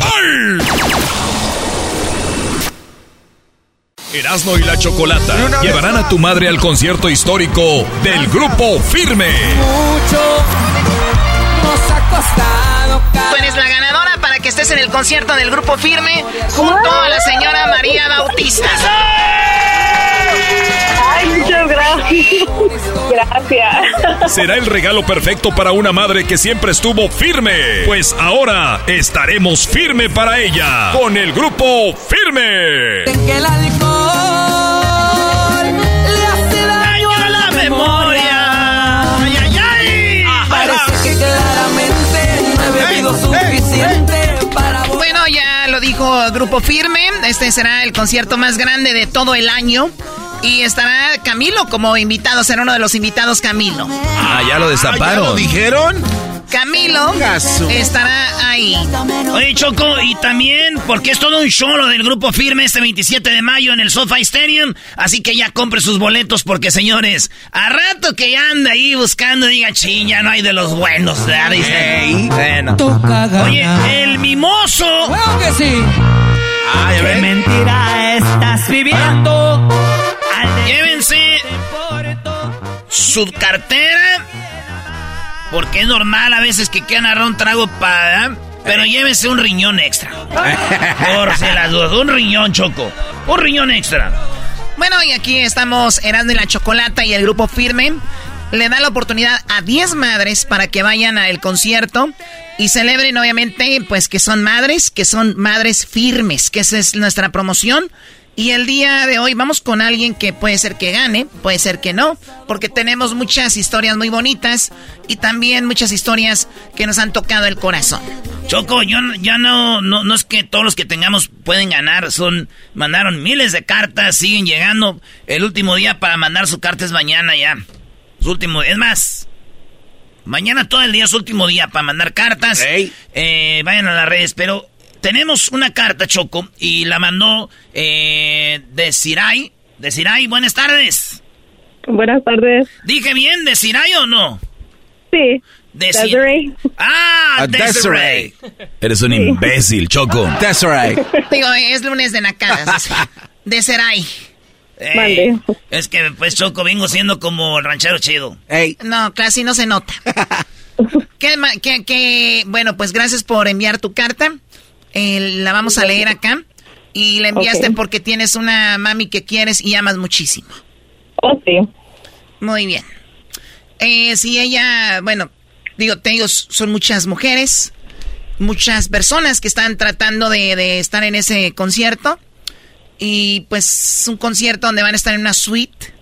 ¡Ay! Erasmo y la Chocolata llevarán a tu madre al concierto histórico del Grupo Firme. Tú eres la ganadora para que estés en el concierto del grupo Firme junto a la señora María Bautista. Gracias. Será el regalo perfecto para una madre que siempre estuvo firme. Pues ahora estaremos firme para ella con el grupo Firme. Que el alcohol le hace daño a la memoria. ¡Ay, ay, ay! Parece que claramente no he bebido suficiente para Bueno, ya lo dijo Grupo Firme. Este será el concierto más grande de todo el año. Y estará Camilo como invitado. Será uno de los invitados Camilo. Ah, ya lo destaparon. ¿Ya lo dijeron? Camilo Gaso. estará ahí. Oye, Choco, y también, porque es todo un show lo del grupo firme este 27 de mayo en el SoFi Stadium. Así que ya compre sus boletos, porque señores, a rato que ya anda ahí buscando, diga, ching, ya no hay de los buenos, ¿verdad? Dice. Bueno. Oye, el mimoso. Claro que sí. Ah, ya ¿Qué mentira estás viviendo? Llévense su cartera. Porque es normal a veces que quieran agarrar un trago para. Pero llévense un riñón extra. Por si las dudas. Un riñón, Choco. Un riñón extra. Bueno, y aquí estamos Erasmo y la Chocolata y el grupo Firme. Le da la oportunidad a 10 madres para que vayan al concierto y celebren, obviamente, pues que son madres, que son madres firmes, que esa es nuestra promoción. Y el día de hoy vamos con alguien que puede ser que gane, puede ser que no, porque tenemos muchas historias muy bonitas y también muchas historias que nos han tocado el corazón. Choco, yo no- ya no, no, no es que todos los que tengamos pueden ganar, son, mandaron miles de cartas, siguen llegando. El último día para mandar su carta es mañana ya. Su último, es más, mañana todo el día es su último día para mandar cartas. Eh, vayan a las redes, pero tenemos una carta, Choco, y la mandó eh, de Siray. De Siray, buenas tardes. Buenas tardes. ¿Dije bien de Siray o no? Sí. De Desiree. Ah, A Desiree. Eres un imbécil, Choco. Desiree. Digo, es lunes de nacadas. De Seray. Ey, es que pues Choco vengo siendo como el ranchero chido. No, casi no se nota. ¿Qué, ma- qué- qué? Bueno, pues gracias por enviar tu carta. Eh, la vamos a leer acá. Y la enviaste Ok. porque tienes una mami que quieres y amas muchísimo. Sí. Muy bien. Eh, si ella, bueno, digo, te digo, son muchas mujeres, muchas personas que están tratando de, de estar en ese concierto. Y pues es un concierto donde van a estar en una suite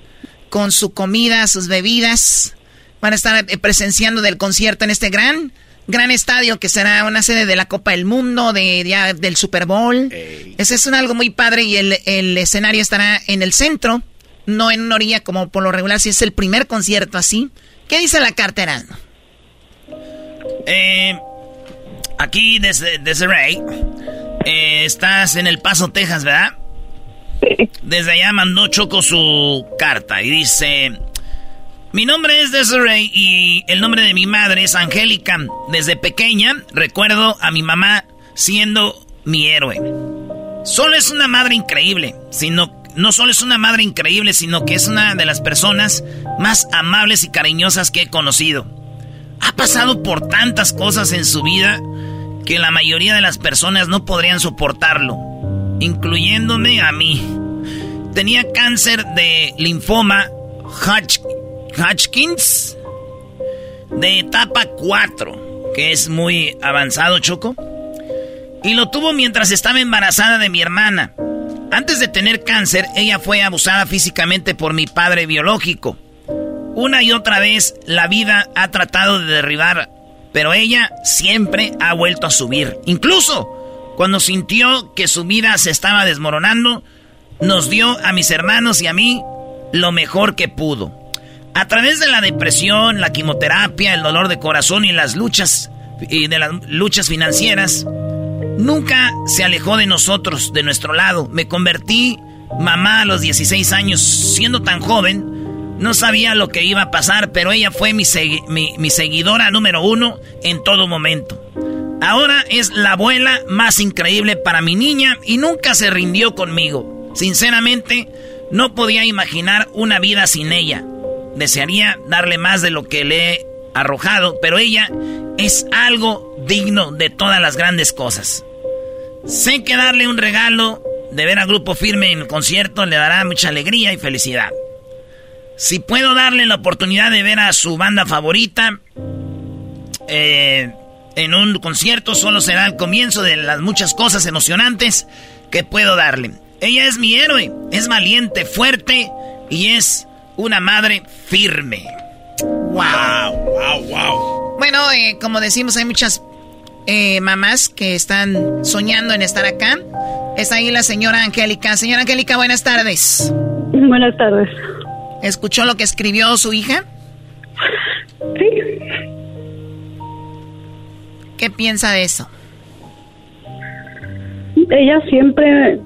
con su comida, sus bebidas. Van a estar eh, presenciando del concierto en este gran, gran estadio que será una sede de la Copa del Mundo, de, ya del Super Bowl. Ese es un algo muy padre y el, el escenario estará en el centro, no en una orilla como por lo regular, si es el primer concierto así. ¿Qué dice la carta, Erasmo? Eh, aquí desde, desde Ray, eh, estás en El Paso, Texas, ¿verdad? Desde allá mandó Choco su carta y dice, mi nombre es Desiree y el nombre de mi madre es Angélica. Desde pequeña recuerdo a mi mamá siendo mi héroe. Solo es una madre increíble, sino no solo es una madre increíble, sino que es una de las personas más amables y cariñosas que he conocido. Ha pasado por tantas cosas en su vida que la mayoría de las personas no podrían soportarlo, incluyéndome a mí. Tenía cáncer de linfoma Hodg- Hodgkins de etapa 4, que es muy avanzado, Choco. Y lo tuvo mientras estaba embarazada de mi hermana. Antes de tener cáncer, ella fue abusada físicamente por mi padre biológico. Una y otra vez la vida ha tratado de derribar, pero ella siempre ha vuelto a subir. Incluso cuando sintió que su vida se estaba desmoronando, nos dio a mis hermanos y a mí lo mejor que pudo. A través de la depresión, la quimioterapia, el dolor de corazón y las luchas y de las luchas financieras, nunca se alejó de nosotros, de nuestro lado. Me convertí mamá a los 16 años, siendo tan joven. No sabía lo que iba a pasar, pero ella fue mi, mi seguidora número uno en todo momento. Ahora es la abuela más increíble para mi niña y nunca se rindió conmigo. Sinceramente, no podía imaginar una vida sin ella. Desearía darle más de lo que le he arrojado, pero ella es algo digno de todas las grandes cosas. Sé que darle un regalo de ver a Grupo Firme en el concierto le dará mucha alegría y felicidad. si puedo darle la oportunidad de ver a su banda favorita eh, en un concierto, solo será el comienzo de las muchas cosas emocionantes que puedo darle. Ella es mi héroe, es valiente, fuerte y es una madre firme. Wow, wow, wow. Bueno, eh, como decimos, hay muchas eh, mamás que están soñando en estar acá. Está ahí la señora Angélica. Señora Angélica, buenas tardes. Buenas tardes. ¿Escuchó lo que escribió su hija? Sí. ¿Qué piensa de eso? Ella siempre,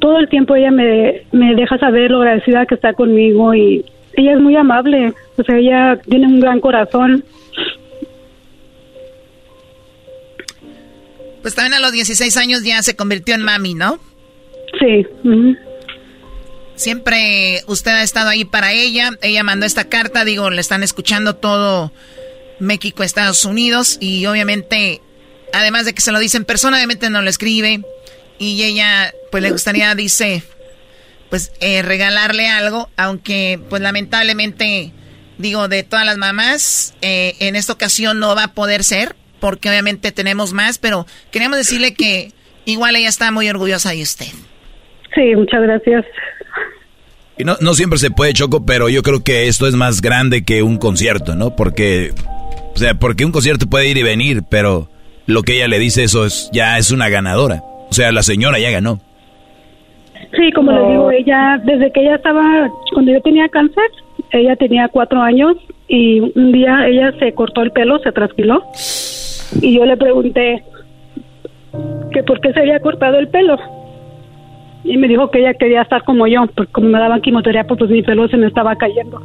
todo el tiempo ella me, me deja saber lo agradecida que está conmigo y ella es muy amable. O sea, ella tiene un gran corazón. Pues también a los 16 años ya se convirtió en mami, ¿no? Sí. Siempre usted ha estado ahí para ella. Ella mandó esta carta, digo, le están escuchando todo México, Estados Unidos y obviamente, además de que se lo dice en persona, obviamente no lo escribe y ella, pues le gustaría, dice, pues eh, regalarle algo, aunque pues lamentablemente, digo, de todas las mamás, eh, en esta ocasión no va a poder ser, porque obviamente tenemos más, pero queremos decirle que igual ella está muy orgullosa de usted. Sí, muchas gracias. Y no, no siempre se puede, Choco, pero yo creo que esto es más grande que un concierto, ¿no? Porque, o sea, porque un concierto puede ir y venir, pero lo que ella le dice eso es, ya es una ganadora. O sea, la señora ya ganó. Sí, como le digo, ella, desde que ella estaba, cuando yo tenía cáncer, ella tenía cuatro años y un día ella se cortó el pelo, se trasquiló. Y yo le pregunté que por qué se había cortado el pelo. Y me dijo que ella quería estar como yo, porque como me daban quimioterapia, pues mi pelo se me estaba cayendo.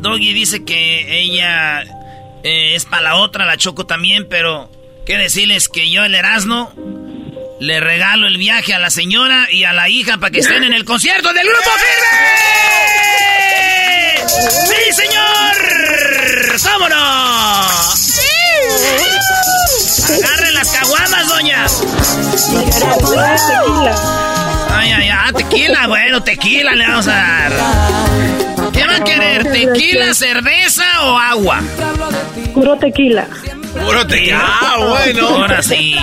Doggy dice que ella eh, es para la otra, la Choco también, pero qué decirles que yo, el Erasmo, le regalo el viaje a la señora y a la hija para que estén en el concierto del Grupo Firme. ¡Sí, señor! ¡Vámonos! Agarren las caguamas, doña. Ay, ay, ay, tequila, bueno, tequila le vamos a dar. ¿Qué va a querer? ¿Tequila, cerveza o agua? Puro tequila. Puro tequila. Ah, bueno. Ahora sí.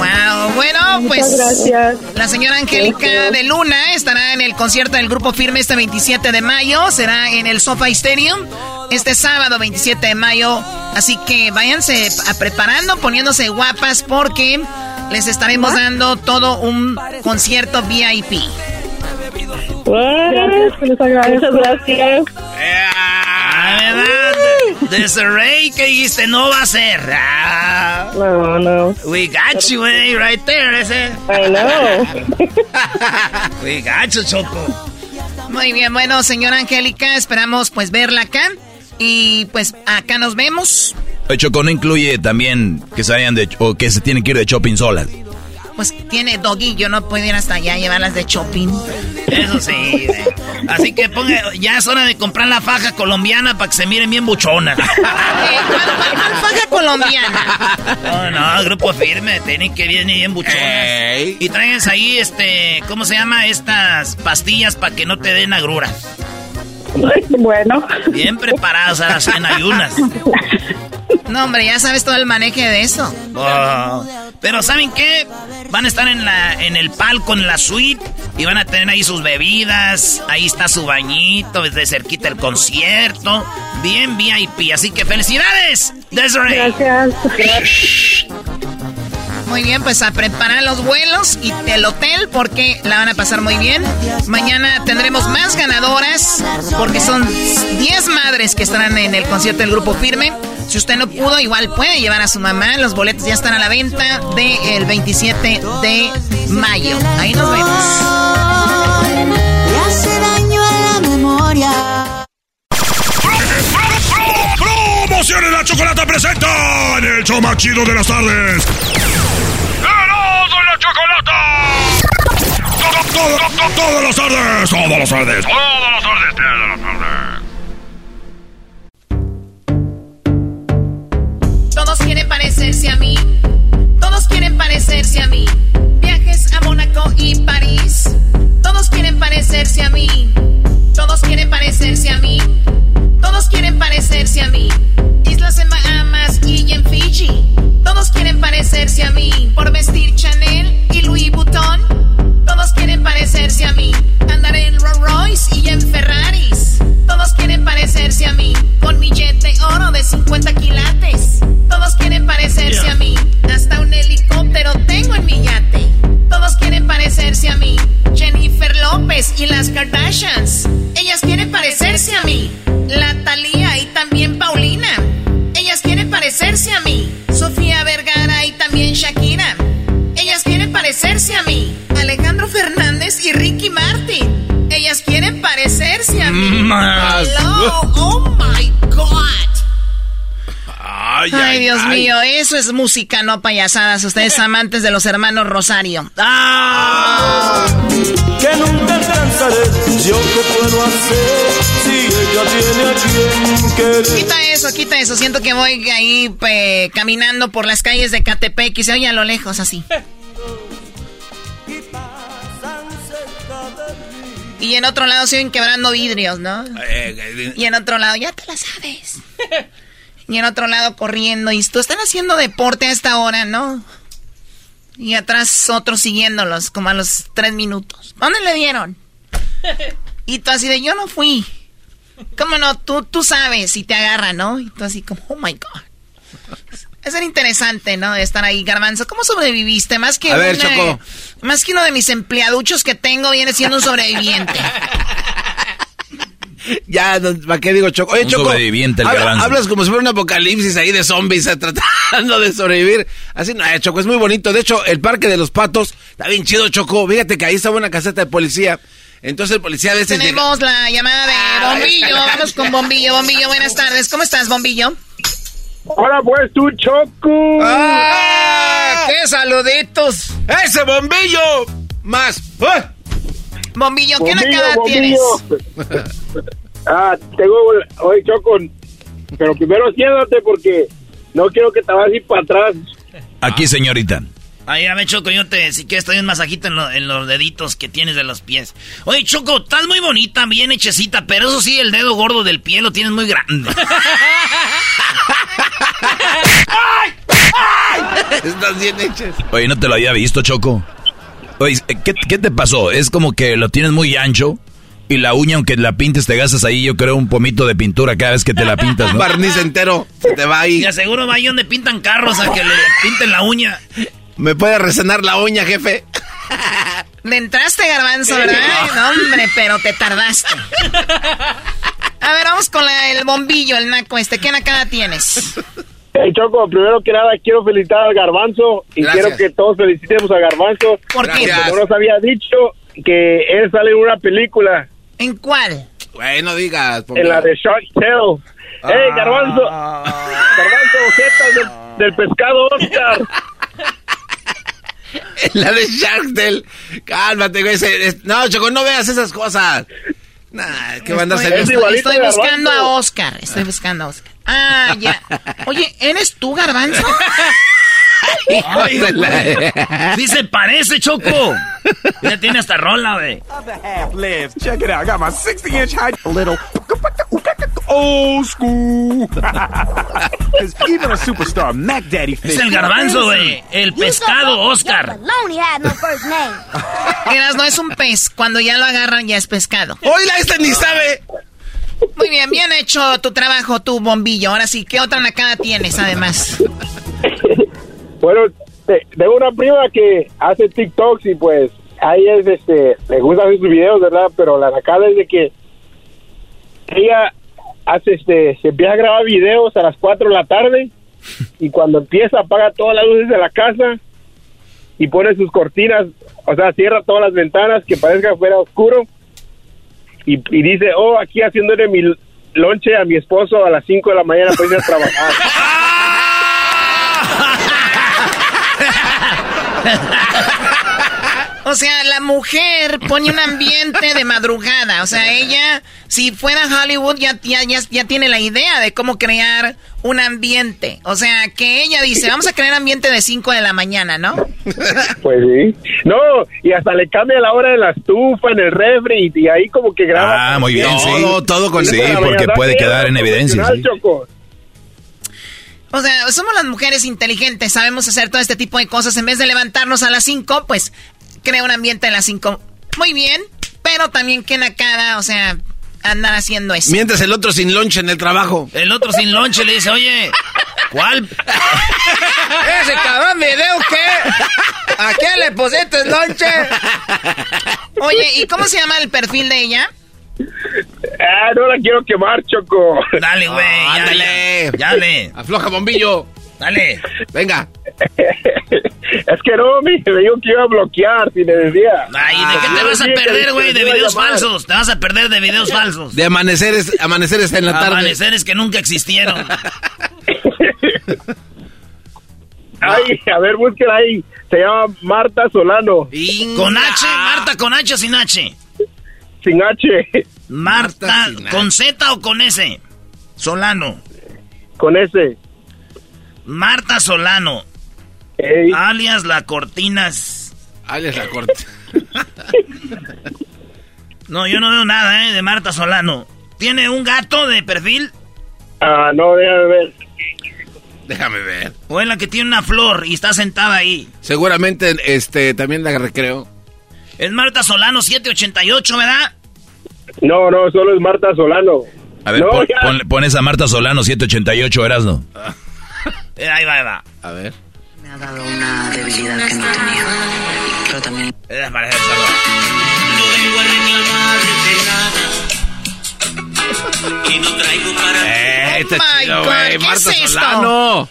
Wow, bueno, pues. gracias. La señora Angélica de Luna estará en el concierto del Grupo Firme este 27 de mayo. Será en el SoFi Stadium este sábado 27 de mayo. Así que váyanse a preparando, poniéndose guapas porque les estaremos dando todo un concierto VIP. Muchas gracias. ¿verdad? Desiree, que dijiste no va a ser. Ah. No, no. We got you, eh, right there, ese. I know. We got you, Choco. Muy bien, bueno, señora Angélica, esperamos pues verla acá. Y pues acá nos vemos. El Choco no incluye también que se vayan de o que se tienen que ir de shopping solas. Pues tiene doggy, yo no puedo ir hasta allá a llevarlas de shopping. Eso sí. eh. Así que ponga, ya es hora de comprar la faja colombiana para que se miren bien buchonas. Eh, ¿Cuál, cuál- cuál faja colombiana? No, no, grupo firme, tienen que vienen bien buchonas. Y tráiganse ahí, este, ¿cómo se llama? Estas pastillas para que no te den agruras. Bueno. Bien preparadas a las en ayunas. No, hombre, ya sabes todo el maneje de eso. Oh, Pero ¿saben qué? Van a estar en la en el palco, en la suite, y van a tener ahí sus bebidas, ahí está su bañito, desde cerquita el concierto, bien VIP, así que felicidades, Desiree. Gracias. Muy bien, pues a preparar los vuelos y el hotel porque la van a pasar muy bien. Mañana tendremos más ganadoras porque son 10 madres que estarán en el concierto del Grupo Firme. Si usted no pudo, igual puede llevar a su mamá. Los boletos ya están a la venta del 27 de mayo. Ahí nos vemos. Le hace daño a la memoria. ¡Promociones la chocolata presenta en el show más chido de las tardes! chocolata! ¡Todos los verdes! ¡Todos los verdes! ¡Todos los verdes! ¡Todos los verdes! Todos quieren parecerse a mí. Todos quieren parecerse a mí. Viajes a Mónaco y París. Todos quieren parecerse a mí. Todos quieren parecerse a mí. Todos quieren parecerse a mí. Islas en Bahamas y en Fiji. Todos quieren parecerse a mí. Por vestir Chanel y Louis Vuitton. Todos quieren parecerse a mí. Andar en Rolls Royce y en Ferraris. Todos quieren parecerse a mí. Con mi jet de oro de 50 quilates. Todos quieren parecerse yeah. a mí. Hasta un helicóptero tengo en mi yate. Todos quieren parecerse a mí. Jennifer López y las Kardashians. Ellas quieren parecerse a mí. Latalía y también Paulina. Ellas quieren parecerse a mí. Sofía Vergara y también Shakira. Ellas quieren parecerse a mí. Alejandro Fernández y Ricky Martin. Ellas quieren parecerse a mí. Hello, oh my God. Ay, Dios mío, eso es música, no payasadas. Ustedes amantes de los hermanos Rosario. ¡Ah! Que nunca alcanzaré, yo qué puedo hacer si ella tiene a quien querer. Quita eso, quita eso. Siento que voy ahí caminando por las calles de Catepec y se oye a lo lejos así. Y en otro lado se oyen quebrando vidrios, ¿no? Eh, eh, y en otro lado, ya te la sabes. y en otro lado corriendo. Y tú están haciendo deporte a esta hora, ¿no? Y atrás otros siguiéndolos, como a los tres minutos. ¿Dónde le dieron? Y tú así de, yo no fui. ¿Cómo no? Tú, tú sabes y te agarra, ¿no? Y tú así como, oh my God. Es ser interesante, ¿no? Estar ahí, Garbanzo. ¿Cómo sobreviviste? Más que, a ver, Choco. más que uno de mis empleaduchos que tengo, viene siendo un sobreviviente. Ya, ¿para qué digo Choco? Oye, Choco, sobreviviente el hablas como si fuera un apocalipsis ahí de zombies eh, tratando de sobrevivir. Así no, eh, Choco, es muy bonito. De hecho, el Parque de los Patos está bien chido, Choco. Fíjate que ahí estaba una caseta de policía. Entonces el policía a veces... Tenemos la llamada de Bombillo. Vamos con Bombillo. Bombillo, buenas tardes. ¿Cómo estás, Bombillo? Hola, pues tú, Choco. ¡Ah! ¡Qué saluditos! ¡Ese Bombillo! Más. ¡Ah! Bombillo, ¿qué nakada tienes? ah, tengo hoy Choco, pero primero siéntate porque no quiero que te vayas ir para atrás. Aquí, señorita. Ay, me Choco, yo te, si quieres, te doy un masajito en, en, los deditos que tienes de los pies. Oye, Choco, estás muy bonita, bien hechecita, pero eso sí, el dedo gordo del pie lo tienes muy grande. ¡Ay! ¡Ay! Estás bien hechas. Oye, no te lo había visto, Choco. Oye, ¿qué, te pasó? Es como que lo tienes muy ancho y la uña, aunque la pintes, te gastas ahí, yo creo, un pomito de pintura cada vez que te la pintas, ¿no? Barniz entero, se te va ahí. Y aseguro va ahí donde pintan carros a que le pinten la uña. ¿Me puede resonar la uña, jefe? Le entraste, garbanzo, ¿verdad? No, hombre, pero te tardaste. A ver, vamos con el bombillo, el naco este. ¿Qué nacada tienes? Hey, Choco, primero que nada quiero felicitar al Garbanzo y quiero que todos felicitemos a Garbanzo. ¿Por qué? Porque no nos había dicho que él sale en una película. ¿En cuál? Bueno, digas. En la de Shark Tale. ¡Ey, Garbanzo! Garbanzo, objetos del, pescado Oscar. En la de Shark Tale. Cálmate, güey. No, Choco, no veas esas cosas. Nah, ¿qué van a hacer? Estoy, estoy buscando a Oscar. Estoy buscando a Oscar. Ah, ya. Oye, ¿eres tú, Garbanzo? sí se parece, Choco. Ya tiene hasta rola, güey. Check it out. got my 60 inch high little old school. even a superstar Mac Daddy Es el garbanzo, güey. El pescado Oscar. Eras, no es un pez. Cuando ya lo agarran, ya es pescado. Oiga, este ni sabe. Muy bien, bien hecho tu trabajo, tu bombillo. Ahora sí, ¿qué otra nacada tienes, además? bueno, tengo una prima que hace TikToks y pues ahí es, este, le gusta hacer sus videos, ¿verdad? Pero la nacada es de que ella hace, este, se empieza a grabar videos a las 4 de la tarde y cuando empieza apaga todas las luces de la casa y pone sus cortinas, o sea, cierra todas las ventanas que parezca fuera oscuro y, dice, oh, aquí haciéndole mi lonche a mi esposo a las 5 de la mañana para ir a trabajar. O sea, la mujer pone un ambiente de madrugada. O sea, ella, si fuera Hollywood, ya, ya, ya, tiene la idea de cómo crear un ambiente. O sea, que ella dice, vamos a crear ambiente de 5 de la mañana, ¿no? Pues sí. No, y hasta le cambia la hora de la estufa en el refri y, ahí como que graba. Ah, muy bien, todo, Todo con Sí, porque puede quedar en evidencia. O sea, somos las mujeres inteligentes, sabemos hacer todo este tipo de cosas. En vez de levantarnos a las 5, pues crea un ambiente en las 5. Muy bien, pero también que cara, o sea, andar haciendo eso. Mientras el otro sin lonche en el trabajo. El otro sin lonche le dice, oye, ¿cuál? Ese cabrón video qué? ¿A qué le pusiste el lonche? Oye, ¿y cómo se llama el perfil de ella? Ah, no la quiero quemar, Choco. Dale, güey. ándale. Dale. Afloja, bombillo. Dale. Venga. Es que no, me, me dijo que iba a bloquear si le decía. Ay, ¿de qué te vas a perder, güey? De videos falsos. Te vas a perder de videos falsos. De amaneceres, amaneceres en la tarde. Amaneceres que nunca existieron. Ay, a ver, búsquela ahí. Se llama Marta Solano. ¿Con H? ¿Marta con H o sin H? Sin H. Marta, ¿con Z o con S? Solano. Con S. Marta Solano. Alias La Cortinas. Alias La Cortinas. no, yo no veo nada, ¿eh? De Marta Solano. ¿Tiene un gato de perfil? Ah, no, déjame ver. Déjame ver. O es la que tiene una flor y está sentada ahí. Seguramente este también la recreo. Es Marta Solano 788, ¿verdad? No, no, solo es Marta Solano. A ver, pones a Marta Solano 788, Erasno. Eh, ahí va, ahí va. A ver. Me ha dado una debilidad que no tenía. Pero también. Eh, para Y no traigo para. Eh, oh my God, ¿qué Marta es esto? Solano.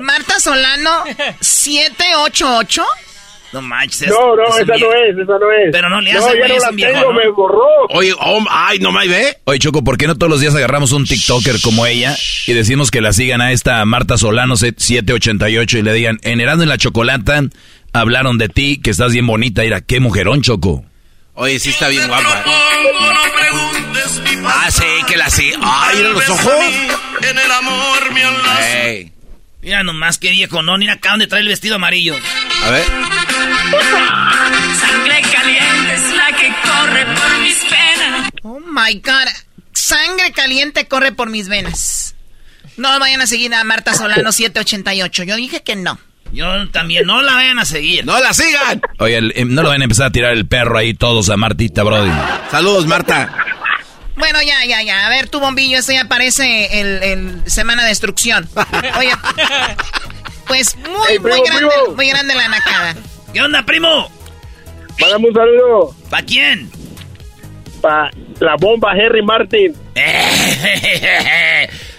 Marta Solano 788. No manches. No, no, esa no es, esa no es. Pero no le No, hace, ya güey, no es la un viejo, tengo, ¿no? me borró. Oye, oh, ay, no me ve. Oye, Choco, ¿por qué no todos los días agarramos un TikToker como ella y decimos que la sigan a esta Marta Solano 788 y le digan, en Erasmo en la Chocolata hablaron de ti, que estás bien bonita. Mira, qué mujerón, Choco. Oye, sí está bien guapa. Ah, sí, que la sí. Ay, mira los ojos. En el amor me. Mira nomás qué viejo, no, mira acá donde trae el vestido amarillo. A ver. Sangre caliente es la que corre por mis penas. Oh my God. Sangre caliente corre por mis venas. No vayan a seguir a Marta Solano 788. Yo dije que no. Yo también, no la vayan a seguir. ¡No la sigan! Oye, el- eh, no lo van a empezar a tirar el perro ahí todos a Martita, Brody. Saludos, Marta. Bueno, ya, ya, ya. A ver, tu bombillo, esto ya parece el, el Semana de Destrucción. Oye, pues muy, muy grande, primo. muy grande la nacada. ¿Qué onda, primo? Mándame un saludo ¿Pa quién? para la bomba Henry Martin.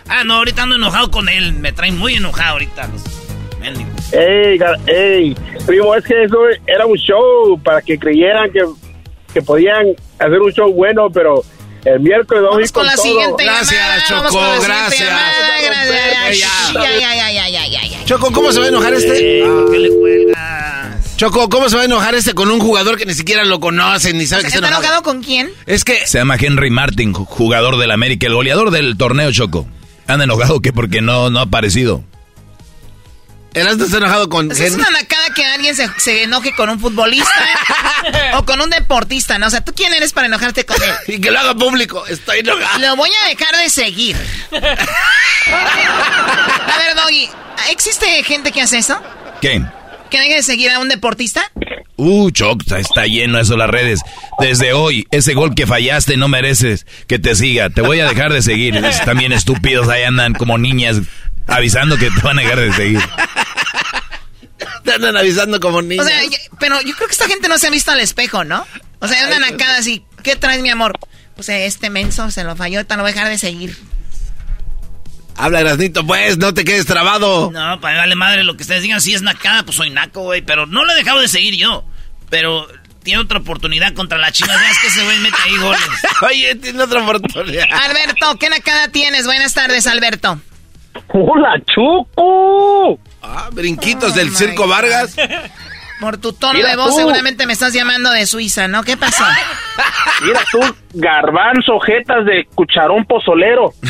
ah, no, ahorita ando enojado con él. Me traen muy enojado ahorita. Ey, ey, primo, es que eso era un show para que creyeran que, que podían hacer un show bueno, pero el miércoles vamos a ir Vamos con la todo. siguiente Gracias, llamada. Choco, vamos con la siguiente gracias. llamada, gracias. Ya. Ya, ya, ya, ya, ya, ya, ya. Choco, ¿cómo se va a enojar este? ¿Qué le cuelgas? Choco, ¿cómo se va a enojar este con un jugador que ni siquiera lo conoce ni sabe que está ¿Está enojado? enojado con quién? Es que Se llama Henry Martin, ju- jugador del América, el goleador del torneo, Choco. Anda enojado que porque no, no ha aparecido. Erasmo está enojado con Pues es Henry. una nacada que alguien se, se enoje con un futbolista o con un deportista, ¿no? O sea, ¿tú quién eres para enojarte con él? Y que lo haga público. Estoy enojado. Lo voy a dejar de seguir. A ver, Doggy, ¿existe gente que hace eso? ¿Qué? ¿Que deje de seguir a un deportista? Uh, Choc, está- lleno eso las redes. Desde hoy, ese gol que fallaste no mereces que te siga. Te voy a dejar de seguir. Es- También estúpidos ahí andan como niñas avisando que te van a dejar de seguir. Te andan avisando como niños. O sea, ya- pero yo creo que esta gente no se ha visto al espejo, ¿no? O sea, una nacada así. ¿Qué traes, mi amor? Pues este menso se lo falló, te lo voy a dejar de seguir. Habla, Erasnito, pues, no te quedes trabado. No, para darle madre lo que ustedes digan. Si es nacada, pues soy naco, güey. Pero no lo he dejado de seguir yo. Pero tiene otra oportunidad contra la China. Ya es que ese güey mete ahí goles. Oye, tiene otra oportunidad. Alberto, ¿qué nacada tienes? Buenas tardes, Alberto. ¡Hola, Choco! Ah, brinquitos del Circo Vargas. Por tu tono Mira de voz tú. seguramente me estás llamando de Suiza, ¿no? ¿Qué pasó? Mira tú, garbanzo, jetas de cucharón pozolero.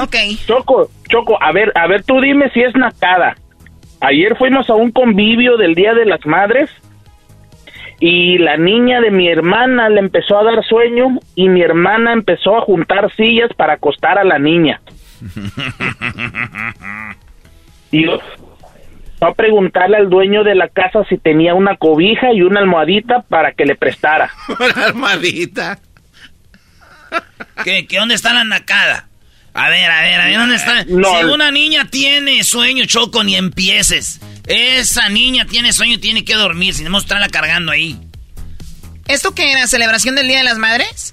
Ok. Choco, Choco, a ver, a ver, tú dime si es nacada. Ayer fuimos a un convivio del Día de las Madres y la niña de mi hermana le empezó a dar sueño y mi hermana empezó a juntar sillas para acostar a la niña. Y yo fue a preguntarle al dueño de la casa si tenía una cobija y una almohadita para que le prestara. Una armadita. ¿Qué, ¿Qué? ¿Dónde está la nacada? A ver, a ver, a ver, ¿dónde está? No. si una niña tiene sueño, Choco, ni empieces. Esa niña tiene sueño y tiene que dormir. Si no, estarla cargando ahí. ¿Esto qué era? ¿Celebración del Día de las Madres?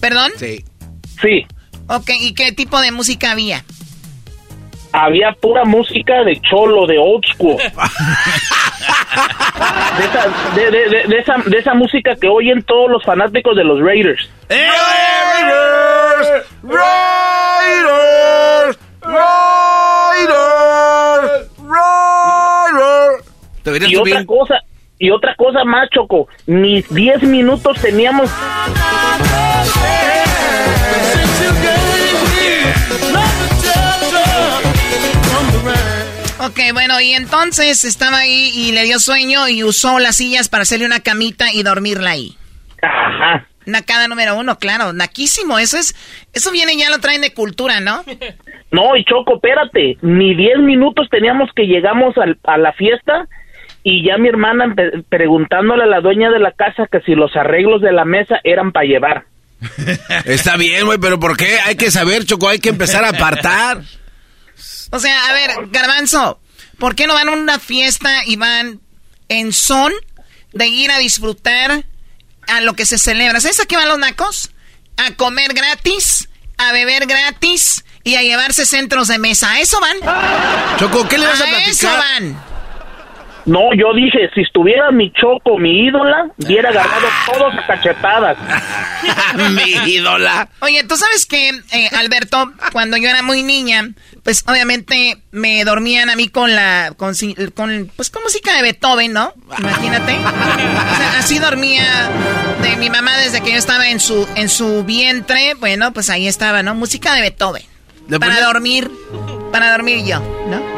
¿Perdón? Sí. Sí, Ok, ¿y qué tipo de música había? Había pura música de cholo, de old school. de, esa, de, de, de, esa, de esa música que oyen todos los fanáticos de los Raiders. Raiders, Raiders, Raiders. Y otra cosa, y otra cosa más, Choco, ni 10 minutos teníamos... Ok, bueno, y entonces estaba ahí y le dio sueño y usó las sillas para hacerle una camita y dormirla ahí. Ajá. Nacada número uno, claro, naquísimo, eso es, eso viene ya lo traen de cultura, ¿no? No, y Choco, espérate, ni 10 minutos teníamos que llegamos al, a la fiesta y ya mi hermana preguntándole a la dueña de la casa que si los arreglos de la mesa eran para llevar. Está bien, güey, pero ¿por qué? Hay que saber, Choco, hay que empezar a apartar. O sea, a ver, Garbanzo, ¿por qué no van a una fiesta y van en son de ir a disfrutar a lo que se celebra? ¿Sabes a qué van los nacos? A comer gratis, a beber gratis y a llevarse centros de mesa. ¿A eso van? Choco, ¿qué le vas a, a platicar? eso van. No, yo dije, si estuviera mi choco, mi ídola, hubiera agarrado todos a cachetadas. mi ídola. Oye, tú sabes que, eh, Alberto, cuando yo era muy niña, pues obviamente me dormían a mí con la, con, con pues con música de Beethoven, ¿no? Imagínate. O sea, así dormía de mi mamá desde que yo estaba en su, en su vientre. Bueno, pues ahí estaba, ¿no? Música de Beethoven. Para dormir, para dormir yo, ¿no?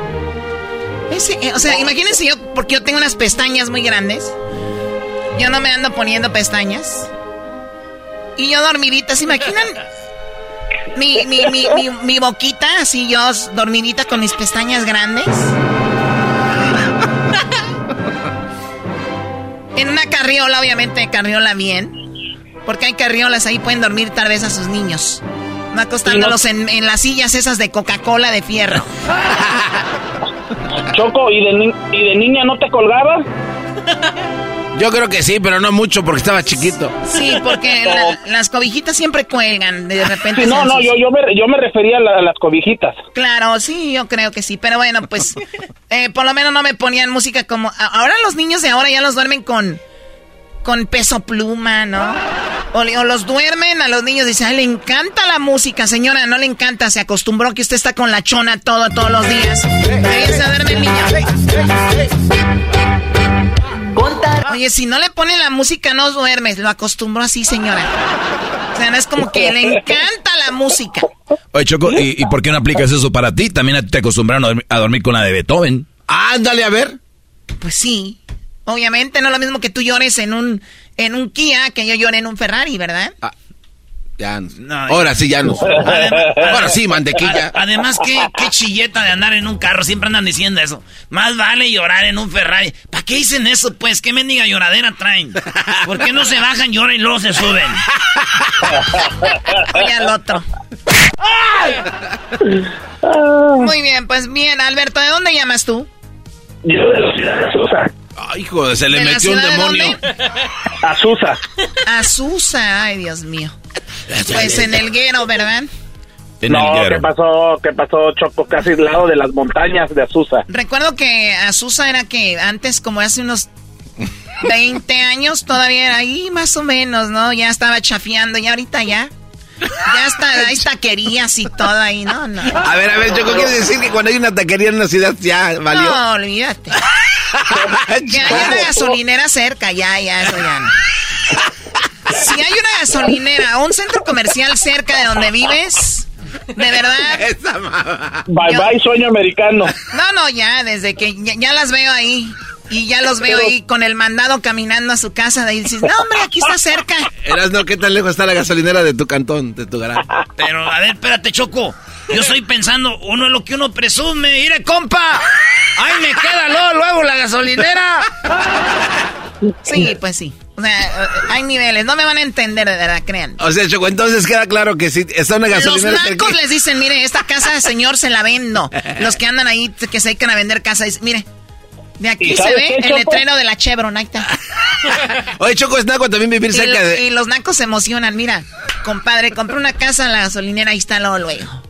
Eh, o sea, imagínense yo, porque yo tengo unas pestañas muy grandes. Yo no me ando poniendo pestañas. Y yo dormidita, ¿se imaginan? Mi, mi, mi, mi, boquita, así yo dormidita con mis pestañas grandes. en una carriola, obviamente, carriola bien. Porque hay carriolas ahí, pueden dormir tal vez a sus niños. No acostándolos en, en las sillas esas de Coca-Cola de fierro. Choco, ¿y de, ¿y de niña no te colgabas? Yo creo que sí, pero no mucho porque estaba chiquito. Sí, porque las cobijitas siempre cuelgan de repente. no, no, yo, yo, me, yo me refería a, las cobijitas. Claro, sí, yo creo que sí. Pero bueno, pues eh, por lo menos no me ponían música como... Ahora los niños de ahora ya los duermen con con peso pluma, ¿no? O, los duermen a los niños, dicen, ay, le encanta la música, señora, no le encanta, se acostumbró que usted está con la chona todo, todos los días. Ahí se duerme el niño. Oye, si no le pone la música, no duermes, lo acostumbró así, señora. O sea, no es como que le encanta la música. Oye, Choco, ¿y, ¿y por qué no aplicas eso para ti? También te acostumbraron a dormir con la de Beethoven. Ándale, a ver. Pues sí. Obviamente no es lo mismo que tú llores en un, en un Kia que yo llore en un Ferrari, ¿verdad? Ah, ya no. Ahora sí, ya no. Ahora sí, mantequilla. Además, ¿qué, qué chilleta de andar en un carro. Siempre andan diciendo eso. Más vale llorar en un Ferrari. ¿Para qué dicen eso, pues? ¿Qué mendiga lloradera traen? ¿Por qué no se bajan, lloran y luego se suben? Oye al otro. Muy bien, pues bien, Alberto, ¿de dónde llamas tú? Yo de la ciudad de Azusa. Ay, hijo, se le metió un demonio. Azusa. Azusa, ay, Dios mío. Pues en el guero, ¿verdad? no, ¿qué pasó? ¿Qué pasó, Choco? Casi al lado de las montañas de Azusa. Recuerdo que Azusa era que antes, como hace unos 20 años, todavía era ahí más o menos, ¿no? Ya estaba chafiando y ahorita ya. Ya está, hay taquerías y todo ahí, ¿no? no. A ver, a ver, Choco, quiere decir que cuando hay una taquería en una ciudad ya valió? No, olvídate. que hay una gasolinera cerca, ya, ya, eso ya no. Si hay una gasolinera o un centro comercial cerca de donde vives, de verdad. Bye bye, sueño americano. No, no, ya, desde que ya, las veo ahí. Y ya los veo ahí con el mandado caminando a su casa. De ahí dices, no, hombre, aquí está cerca. Eras, no, ¿qué tan lejos está la gasolinera de tu cantón, de tu garaje? Pero, a ver, espérate, Choco. Yo estoy pensando, uno es lo que uno presume. ¡Mire, compa! ¡Ay, me queda luego, luego la gasolinera! Sí, pues sí. O sea, hay niveles, no me van a entender, de verdad, crean. O sea, Choco, entonces queda claro que si está una gasolinera... Los blancos les dicen, mire, esta casa, señor, se la vendo. Los que andan ahí, que se dedican a vender casas, dicen, mire, de aquí se ve el letrero de la Chevron, ahí está. Oye, Choco, es naco también vivir cerca de... Y los nacos se emocionan, mira, compadre, compré una casa en la gasolinera, ahí está luego, luego.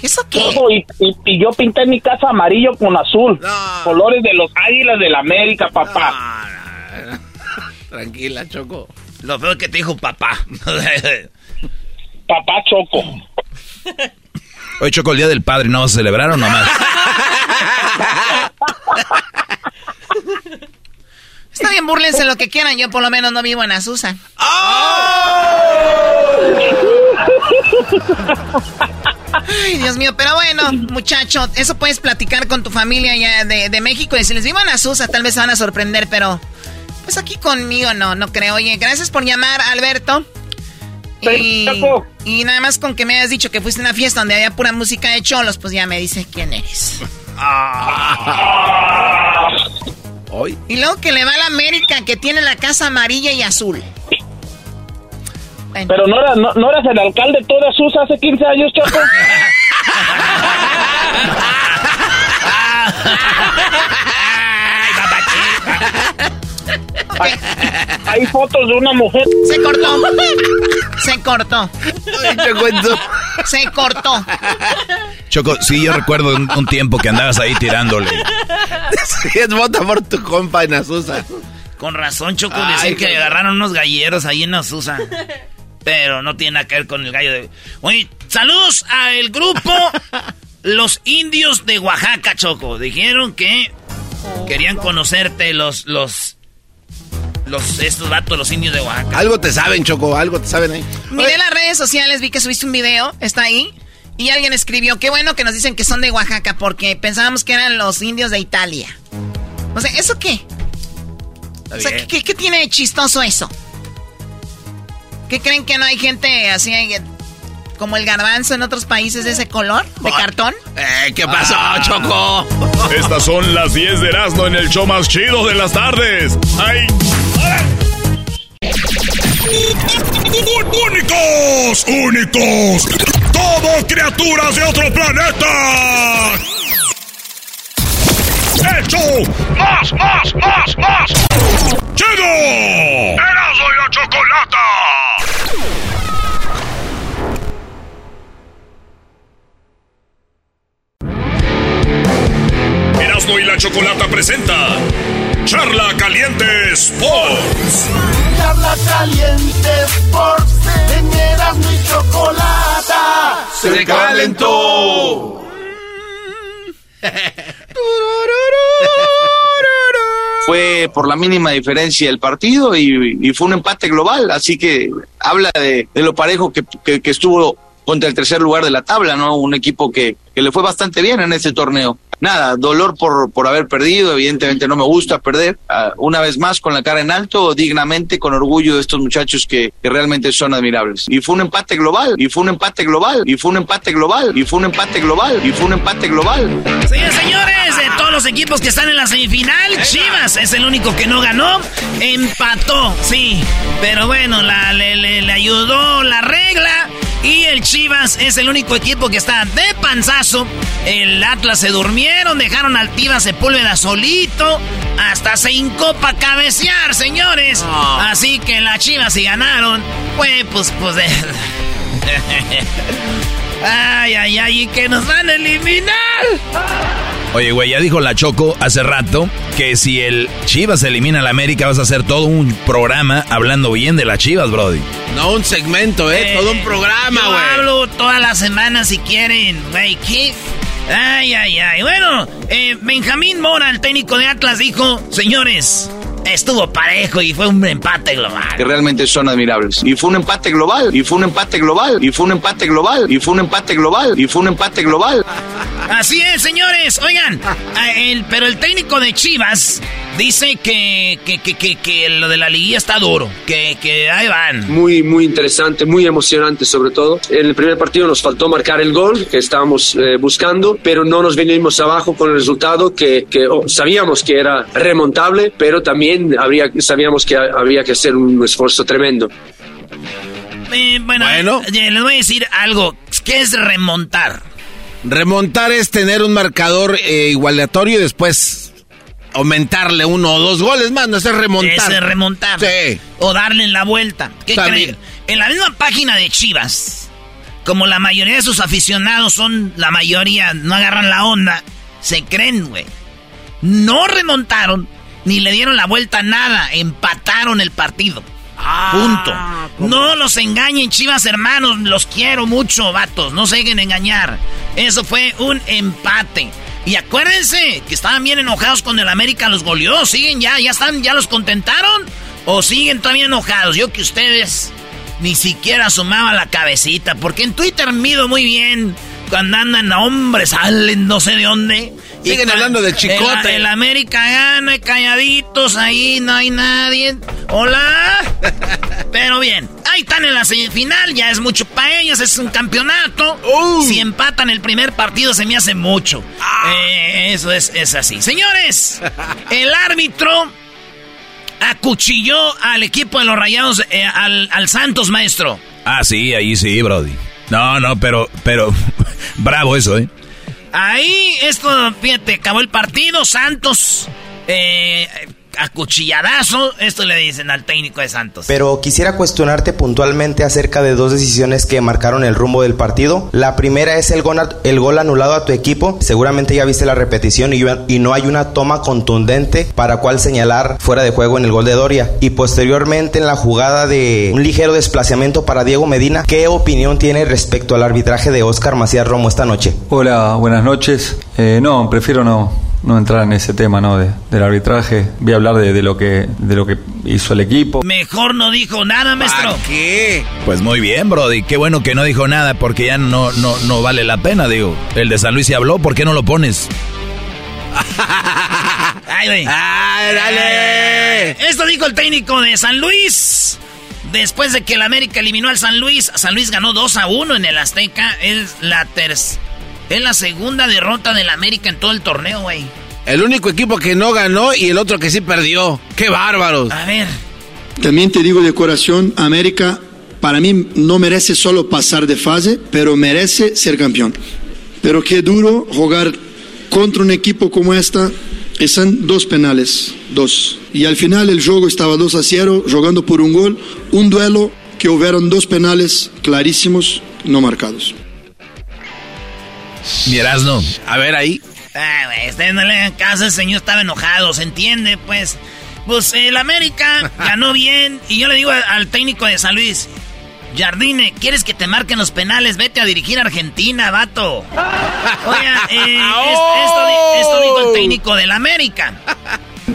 ¿Qué eso qué? Choco, y, y- y yo pinté mi casa amarillo con azul. Colores de los águilas del América, papá. Tranquila, Choco. Lo peor que te dijo papá. papá Choco. Hoy Choco, el Día del Padre, ¿no vas a celebrar o nomás? Está bien, búrlense lo que quieran. Yo por lo menos no vivo en Azusa. Ay, Dios mío, pero bueno, muchacho, eso puedes platicar con tu familia ya de, de México y si les vivo en Azusa, tal vez se van a sorprender, pero pues aquí conmigo no, no creo. Oye, gracias por llamar, Alberto. Y, y nada más con que me hayas dicho que fuiste a una fiesta donde había pura música de cholos, pues ya me dices quién eres. Hoy. Y luego que le va a la América, que tiene la casa amarilla y azul. Pero no, era, no, no eras el alcalde de toda Susa hace 15 años, Choco. hay, hay fotos de una mujer. Se cortó. Se cortó. Se cortó. Choco, sí, yo recuerdo un, un tiempo que andabas ahí tirándole. Sí, es vota por tu compa en Azusa. Con razón, Choco, Ay, decían que agarraron unos galleros ahí en Azusa. Pero no tiene nada que ver con el gallo de... Oye, saludos al grupo Los Indios de Oaxaca, Choco. Dijeron que querían conocerte los... los los estos vatos, los indios de Oaxaca. Algo te saben, Choco, algo te saben ahí. Miré las redes sociales, vi que subiste un video, está ahí. Y alguien escribió, qué bueno que nos dicen que son de Oaxaca, porque pensábamos que eran los indios de Italia. O sea, ¿eso qué? O sea, ¿qué, qué- qué tiene de chistoso eso? ¿Qué creen que no hay gente así como el garbanzo en otros países de ese color? ¿De cartón? Eh, ¿Qué pasó, Choco? Estas son las 10 de Erasmo en el show más chido de las tardes. ¡Ay! ¡Únicos! ¡Únicos! ¡Como criaturas de otro planeta! ¡El show más, más, más, más! ¡Chido! ¡Erasmo y la Chocolata! Erasmo y la Chocolata presenta Caliente Sports. Charla caliente Sports en Erasmo y Chocolata Se calentó. Fue por la mínima diferencia el partido y, y fue un empate global, así que habla de, de lo parejo que, que- que estuvo contra el tercer lugar de la tabla, ¿no? Un equipo que, que le fue bastante bien en este torneo. Nada, dolor por, por haber perdido, evidentemente no me gusta perder. Ah, una vez más, con la cara en alto, dignamente, con orgullo de estos muchachos que, que realmente son admirables. Y fue un empate global, y fue un empate global, y fue un empate global, y fue un empate global, y fue un empate global. Señores, señores, de todos los equipos que están en la semifinal, Chivas es el único que no ganó. Empató, sí. Pero bueno, la- le, le- le ayudó la regla. Y el Chivas es el único equipo que está de panzazo. El Atlas se durmieron, dejaron al Tiva Sepúlveda solito. Hasta se hincó pa' cabecear, señores. Así que las Chivas si ganaron. Pues, pues, pues. ay, ay, ay, y que nos van a eliminar. Oye, güey, ya dijo la Choco hace rato que si el Chivas elimina a la América vas a hacer todo un programa hablando bien de las Chivas, Brody. No un segmento, ¿eh? Todo un programa, güey. hablo toda la semana si quieren, güey. ¿Qué? Ay, ay, ay. Bueno, eh, Benjamín Mora, el técnico de Atlas, dijo, señores, estuvo parejo y fue un empate global. que realmente son admirables. Y fue un empate global, y fue un empate global, y fue un empate global, y fue un empate global, y fue un empate global. Así es, señores. Oigan, el- pero el técnico de Chivas dice que, que, que, que, que lo de la liguilla está duro, que, que ahí van. Muy, muy interesante, muy emocionante sobre todo. En el primer partido nos faltó marcar el gol que estábamos eh, buscando, pero no nos venimos abajo con el resultado que, que, oh, sabíamos que era remontable, pero también habría, sabíamos que había que hacer un esfuerzo tremendo. Eh, bueno, eh, les voy a decir algo. ¿Qué es remontar? Remontar es tener un marcador eh, igualatorio y después aumentarle uno o dos goles más, no es remontar. Es remontar. Sí. O darle la vuelta. ¿Qué También. creen? En la misma página de Chivas como la mayoría de sus aficionados son, la mayoría no agarran la onda, se creen, güey. No remontaron, ni le dieron la vuelta a nada, empataron el partido. Ah, Punto. No los engañen, chivas hermanos, los quiero mucho, vatos, no se dejen engañar. Eso fue un empate. Y acuérdense que estaban bien enojados con el América, los goleó, siguen ya, ya están, ya los contentaron o siguen todavía enojados. Yo que ustedes ni siquiera asomaba la cabecita, porque en Twitter mido muy bien cuando andan, hombres, salen no sé de dónde. Siguen hablando del chicote. El, América gana, calladitos, ahí no hay nadie. Hola. Pero bien, ahí están en la semifinal, ya es mucho para ellos, es un campeonato. Uh. Si empatan el primer partido se me hace mucho. Ah. Eh, eso es, es así. Señores, el árbitro acuchilló al equipo de los Rayados, eh, al, al, Santos, maestro. Ah, sí, ahí sí, Brody. No, no, pero, pero, bravo eso, ¿eh? Ahí, esto, fíjate, acabó el partido, Santos, eh, acuchilladazo, esto le dicen al técnico de Santos. Pero quisiera cuestionarte puntualmente acerca de dos decisiones que marcaron el rumbo del partido. La primera es el gol, el gol anulado a tu equipo. Seguramente ya viste la repetición y, y no hay una toma contundente para cual señalar fuera de juego en el gol de Doria. Y posteriormente en la jugada de un ligero desplazamiento para Diego Medina, ¿qué opinión tiene respecto al arbitraje de Oscar Macías Romo esta noche? Hola, buenas noches. Eh, no, prefiero no no entrar en ese tema, ¿no? del arbitraje. Voy a hablar de, lo que de lo que hizo el equipo. Mejor no dijo nada, maestro. qué? Pues muy bien, Brody. Qué bueno que no dijo nada porque ya no, no, no vale la pena, digo. El de San Luis se habló, ¿por qué no lo pones? Ay, ¡Ay, dale! Esto dijo el técnico de San Luis. Después de que el América eliminó al San Luis, San Luis ganó 2 a 1 en el Azteca. Es la tercera es la segunda derrota del América en todo el torneo, güey. El único equipo que no ganó y el otro que sí perdió. ¡Qué bárbaros! A ver. También te digo de corazón, América para mí no merece solo pasar de fase, pero merece ser campeón. Pero qué duro jugar contra un equipo como esta. Están dos penales, dos. Y al final el juego estaba 2 a 0, jugando por un gol, un duelo que hubieron dos penales clarísimos, no marcados. Mieras no. A ver ahí. Ah, güey, ustedes no le hagan caso, el señor estaba enojado, ¿se entiende? Pues, pues el América ganó bien y yo le digo al técnico de San Luis, Jardine, ¿quieres que te marquen los penales? Vete a dirigir a Argentina, vato. Oigan, eh, esto, esto dijo el técnico del América.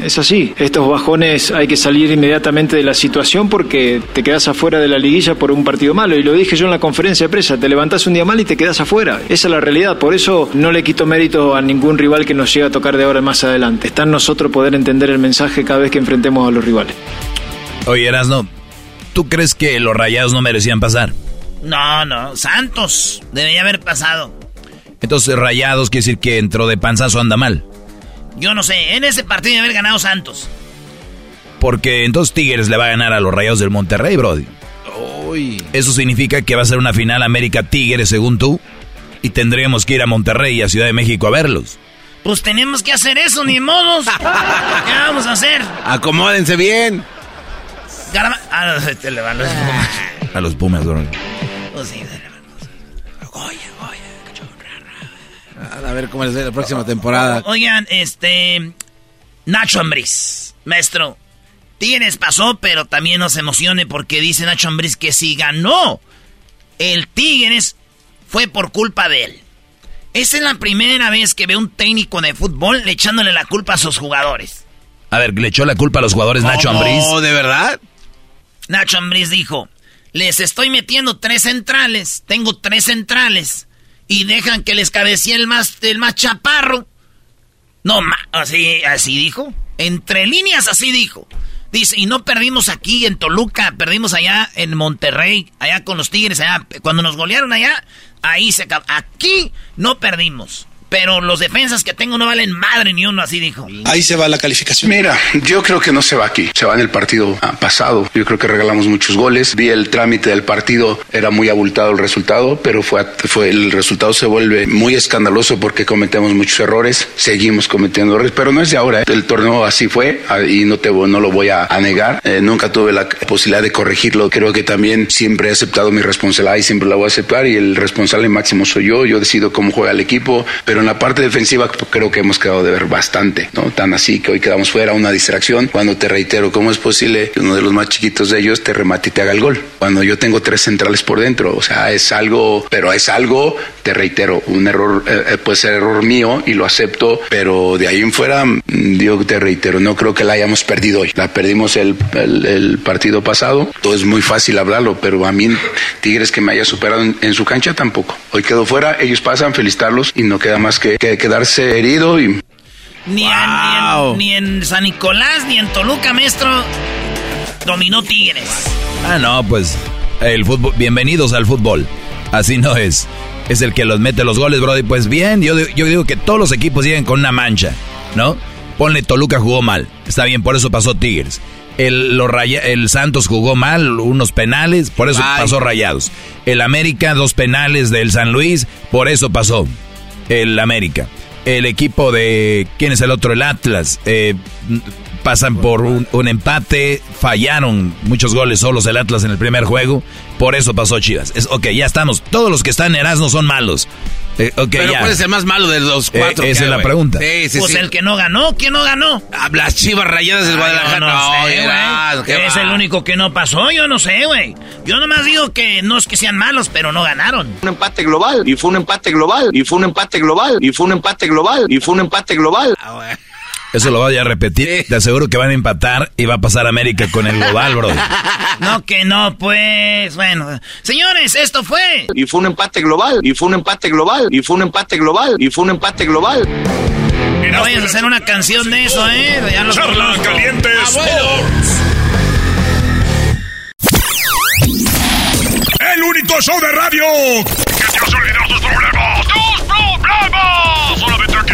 Es así, estos bajones hay que salir inmediatamente de la situación porque te quedas afuera de la liguilla por un partido malo. Y lo dije yo en la conferencia de prensa, te levantás un día mal y te quedas afuera. Esa es la realidad, por eso no le quito mérito a ningún rival que nos llegue a tocar de ahora en más adelante. Está en nosotros poder entender el mensaje cada vez que enfrentemos a los rivales. Oye, Erasno, ¿tú crees que los rayados no merecían pasar? No, no, Santos debería haber pasado. Entonces, rayados quiere decir que entró de panzazo anda mal. Yo no sé, en ese partido de haber ganado Santos. Porque entonces Tigres le va a ganar a los Rayados del Monterrey, Brody. Eso significa que va a ser una final América-Tigres, según tú. Y tendríamos que ir a Monterrey y a Ciudad de México a verlos. Pues tenemos que hacer eso, ni modos. ¿Qué vamos a hacer? Acomódense bien. Ah, te le van los A los Pumas, bro. Pues sí, A ver cómo les va la próxima temporada. Oigan, este. Nacho Ambriz, maestro. Tigres pasó, pero también nos emocione porque dice Nacho Ambriz que si ganó el Tigres fue por culpa de él. Esa es la primera vez que veo un técnico de fútbol echándole la culpa a sus jugadores. A ver, ¿le echó la culpa a los jugadores Nacho Ambriz? ¿Oh, de verdad? Nacho Ambriz dijo, les estoy metiendo tres centrales, tengo tres centrales y dejan que les cabecee el más, el más chaparro. No, así, así dijo. Entre líneas así dijo. Dice, y no perdimos aquí en Toluca, perdimos allá en Monterrey, allá con los Tigres, allá. Cuando nos golearon allá, ahí se acabó. Aquí no perdimos. Pero los defensas que tengo no valen madre ni uno, así dijo. Ahí se va la calificación. Mira, yo creo que no se va aquí, se va en el partido ah, pasado. Yo creo que regalamos muchos goles. Vi el trámite del partido, era muy abultado el resultado, pero fue, fue el resultado se vuelve muy escandaloso porque cometemos muchos errores, seguimos cometiendo errores, pero no es de ahora. ¿eh? El torneo así fue ah, y no, te, no lo voy a, negar. Eh, nunca tuve la posibilidad de corregirlo. Creo que también siempre he aceptado mi responsabilidad y siempre la voy a aceptar y el responsable máximo soy yo. Yo decido cómo juega el equipo, pero en la parte defensiva creo que hemos quedado de ver bastante, ¿no? Tan así que hoy quedamos fuera, una distracción. Cuando te reitero, ¿cómo es posible que uno de los más chiquitos de ellos te remate y te haga el gol? Cuando yo tengo tres centrales por dentro, o sea, es algo, pero es algo, te reitero, un error, eh, eh, puede ser error mío y lo acepto, pero de ahí en fuera, mm, yo te reitero, no creo que la hayamos perdido hoy. La perdimos el, el, partido pasado, todo es muy fácil hablarlo, pero a mí Tigres que me haya superado en, su cancha tampoco. Hoy quedó fuera, ellos pasan, felicitarlos y no queda más que, que quedarse herido y... Ni, en, ni, en, San Nicolás, ni en Toluca, maestro, dominó Tigres. Ah, no, pues el fútbol, bienvenidos al fútbol. Así no es. Es el que los mete los goles, Brody. Pues bien, yo, yo digo que todos los equipos lleguen con una mancha, ¿no? Ponle Toluca jugó mal. Está bien, por eso pasó Tigres. El, el Santos jugó mal, unos penales, por eso pasó Rayados. El América, dos penales del San Luis, por eso pasó el América. El equipo de, ¿quién es el otro? El Atlas. Eh, pasan por un, empate, fallaron muchos goles solos el Atlas en el primer juego, por eso pasó Chivas. Es, ok, ya estamos. Todos los que están en Erasmo son malos. Eh, Pero ¿cuál es el más malo de los eh, cuatro? esa es la pregunta. pues el que no ganó, ¿quién no ganó? Ah, las chivas rayadas del Guadalajara. No, sé, Es el único que no pasó, yo no sé, güey. Yo nomás digo que no es que sean malos, pero no ganaron. Un empate global, y fue un empate global, y fue un empate global, y fue un empate global, y fue un empate global. Ah, eso lo voy a repetir. Te aseguro que van a empatar y va a pasar América con el global, bro. No, que no, pues. Bueno. Señores, esto fue. Y fue un empate global. Y fue un empate global. Y fue un empate global. Y fue un empate global. No vayas a hacer una canción de eso, ¿eh? Ya lo Charla Calientes El único show de radio que te hace olvidar tus problemas. ¡Tus problemas! Solamente aquí